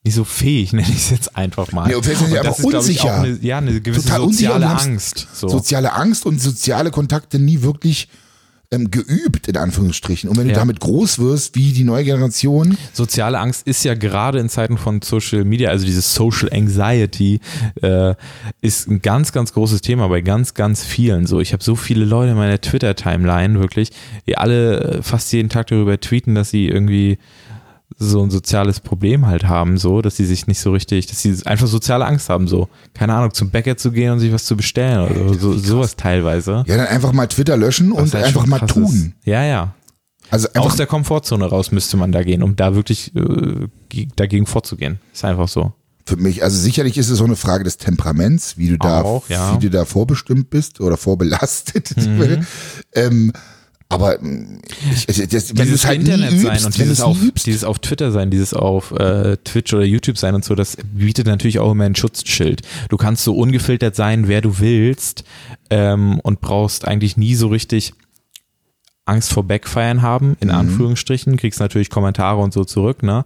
nicht so fähig, nenne ich es jetzt einfach mal. Nee, und Und einfach ich, unsicher. auch eine, ja, eine gewisse Total soziale Angst. So. Soziale Angst und soziale Kontakte nie wirklich ähm, geübt, in Anführungsstrichen. Und wenn du Ja. damit groß wirst, wie die neue Generation, Soziale Angst ist ja gerade in Zeiten von Social Media, also dieses Social Anxiety, äh, ist ein ganz, ganz großes Thema bei ganz, ganz vielen. So, ich habe so viele Leute in meiner Twitter-Timeline wirklich, die alle fast jeden Tag darüber tweeten, dass sie irgendwie so ein soziales Problem halt haben, so, dass sie sich nicht so richtig, dass sie einfach soziale Angst haben, so, keine Ahnung, zum Bäcker zu gehen und sich was zu bestellen oder so, sowas teilweise. ja, dann einfach mal Twitter löschen Was und halt einfach mal tun. Ist. Ja, ja. Also Aus der Komfortzone raus müsste man da gehen, um da wirklich äh, ge- dagegen vorzugehen. Ist einfach so. für mich, also sicherlich ist es so eine Frage des Temperaments, wie du da, Auch, ja. wie du da vorbestimmt bist oder vorbelastet. Mhm. ähm, Aber mm, ich, ich, das, wenn du dieses es halt Internet nie sein übst, und dieses es auf, übst, dieses auf Twitter sein, dieses auf äh, Twitch oder YouTube sein und so, das bietet natürlich auch immer ein Schutzschild. Du kannst so ungefiltert sein, wer du willst ähm, und brauchst eigentlich nie so richtig Angst vor Backfeiern haben, in Anführungsstrichen, kriegst natürlich Kommentare und so zurück, ne?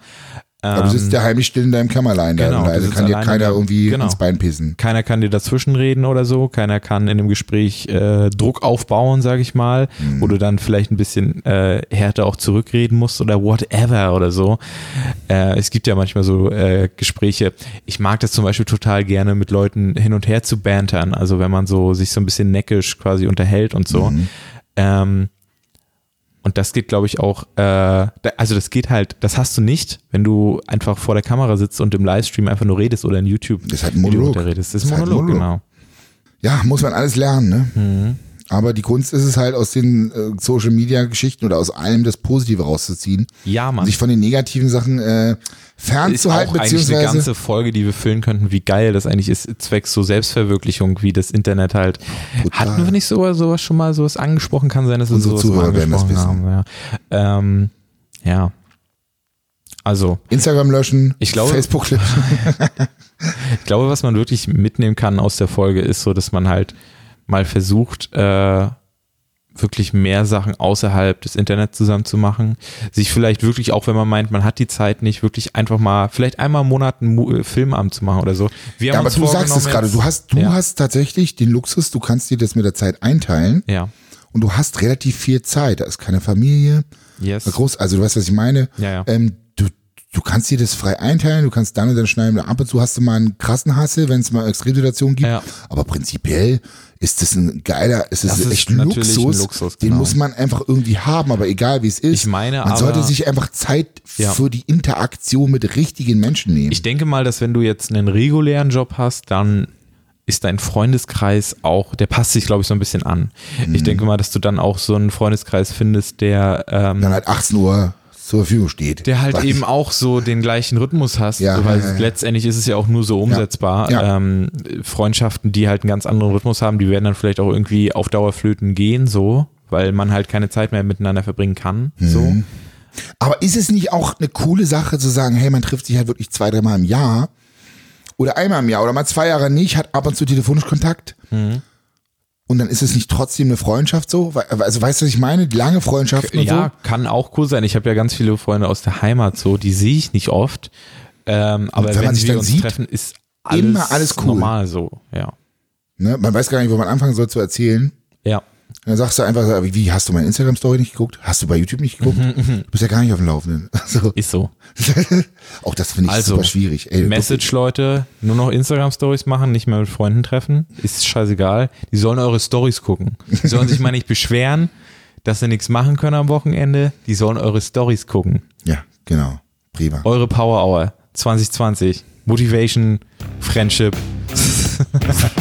Aber du sitzt ja heimlich still in deinem Kämmerlein da. genau, du also kann dir keiner da. irgendwie Genau. ins Bein pissen. keiner kann dir dazwischenreden oder so, keiner kann in einem Gespräch äh, Druck aufbauen, sage ich mal, Mhm. wo du dann vielleicht ein bisschen äh, härter auch zurückreden musst oder whatever oder so. Äh, es gibt ja manchmal so äh, Gespräche. Ich mag das zum Beispiel total gerne, mit Leuten hin und her zu bantern. Also wenn man so sich so ein bisschen neckisch quasi unterhält und so. Mhm. Ähm, und das geht, glaube ich, auch, äh, also das geht halt, das hast du nicht, wenn du einfach vor der Kamera sitzt und im Livestream einfach nur redest oder in YouTube Das ist halt ein Monolog. Das ist Das ist halt Monolog, Monolog. genau. Ja, muss man alles lernen, ne? Mhm. Aber die Kunst ist es halt, aus den äh, Social Media Geschichten oder aus allem das Positive rauszuziehen. Ja, Mann. sich von den negativen Sachen äh, ist fernzuhalten, auch eigentlich eine beziehungsweise. ganze Folge, die wir füllen könnten, wie geil das eigentlich ist, zwecks so Selbstverwirklichung, wie das Internet halt. Total. Hatten wir nicht sowas, sowas schon mal sowas angesprochen? Kann sein, dass wir Unsere sowas Zuhörer werden das angesprochen haben. Ja. Ähm, ja. Also, Instagram löschen, Ich glaube- Facebook löschen. ich glaube, was man wirklich mitnehmen kann aus der Folge ist so, dass man halt mal versucht, äh, wirklich mehr Sachen außerhalb des Internets zusammen zu machen. Sich vielleicht wirklich, auch wenn man meint, man hat die Zeit nicht, wirklich einfach mal, vielleicht einmal im Monat einen äh, Filmabend zu machen oder so. Wir Ja, haben aber du sagst es gerade, du hast, du Ja. hast tatsächlich den Luxus, du kannst dir das mit der Zeit einteilen Ja. und du hast relativ viel Zeit. Da ist keine Familie, Yes. groß, also du weißt, was ich meine. Ja, ja. Ähm, du, du kannst dir das frei einteilen, du kannst dann und dann schneiden. Ab und zu hast du mal einen krassen Hassel, wenn es mal Extremsituationen gibt. Ja. Aber prinzipiell ist das ein geiler, ist Das das ist echt ein Luxus. Luxus, Den genau. muss man einfach irgendwie haben, aber egal wie es ist. Ich meine man aber- sollte sich einfach Zeit Ja. für die Interaktion mit richtigen Menschen nehmen. Ich denke mal, dass wenn du jetzt einen regulären Job hast, dann ist dein Freundeskreis auch, der passt sich, glaube ich, so ein bisschen an. Mhm. Ich denke mal, dass du dann auch so einen Freundeskreis findest, der ähm, dann halt 18 Uhr zur Verfügung steht. der halt eben auch so den gleichen Rhythmus hast, Ja, weil ja, ja. letztendlich ist es ja auch nur so umsetzbar. Ähm, Freundschaften, die halt einen ganz anderen Rhythmus haben, die werden dann vielleicht auch irgendwie auf Dauerflöten gehen, so, weil man halt keine Zeit mehr miteinander verbringen kann. So. Mhm. Aber ist es nicht auch eine coole Sache zu sagen, hey, man trifft sich halt wirklich zwei, dreimal im Jahr oder einmal im Jahr oder mal zwei Jahre nicht, hat ab und zu telefonisch Kontakt Mhm. Und dann ist es nicht trotzdem eine Freundschaft so? Also weißt du, was ich meine? Lange Freundschaften und Ja, so. kann auch cool sein. Ich habe ja ganz viele Freunde aus der Heimat so, die sehe ich nicht oft. Ähm, aber wenn wenn, man sich wir dann uns sieht, treffen, ist alles, immer alles cool. normal so. Ja. Ne? Man weiß gar nicht, wo man anfangen soll zu erzählen. Ja. Und dann sagst du einfach, so, wie, wie hast du meine Instagram-Story nicht geguckt? Hast du bei YouTube nicht geguckt? Mhm, du bist ja gar nicht auf dem Laufenden. Also, Ist so. auch das finde ich Also, super schwierig. Ey, Message, Leute, nur noch Instagram-Stories machen, nicht mehr mit Freunden treffen. Ist scheißegal. Die sollen eure Stories gucken. Die sollen sich mal nicht beschweren, dass sie nichts machen können am Wochenende. Die sollen eure Stories gucken. Ja, genau. Prima. Eure Power Hour 2020. Motivation, Friendship.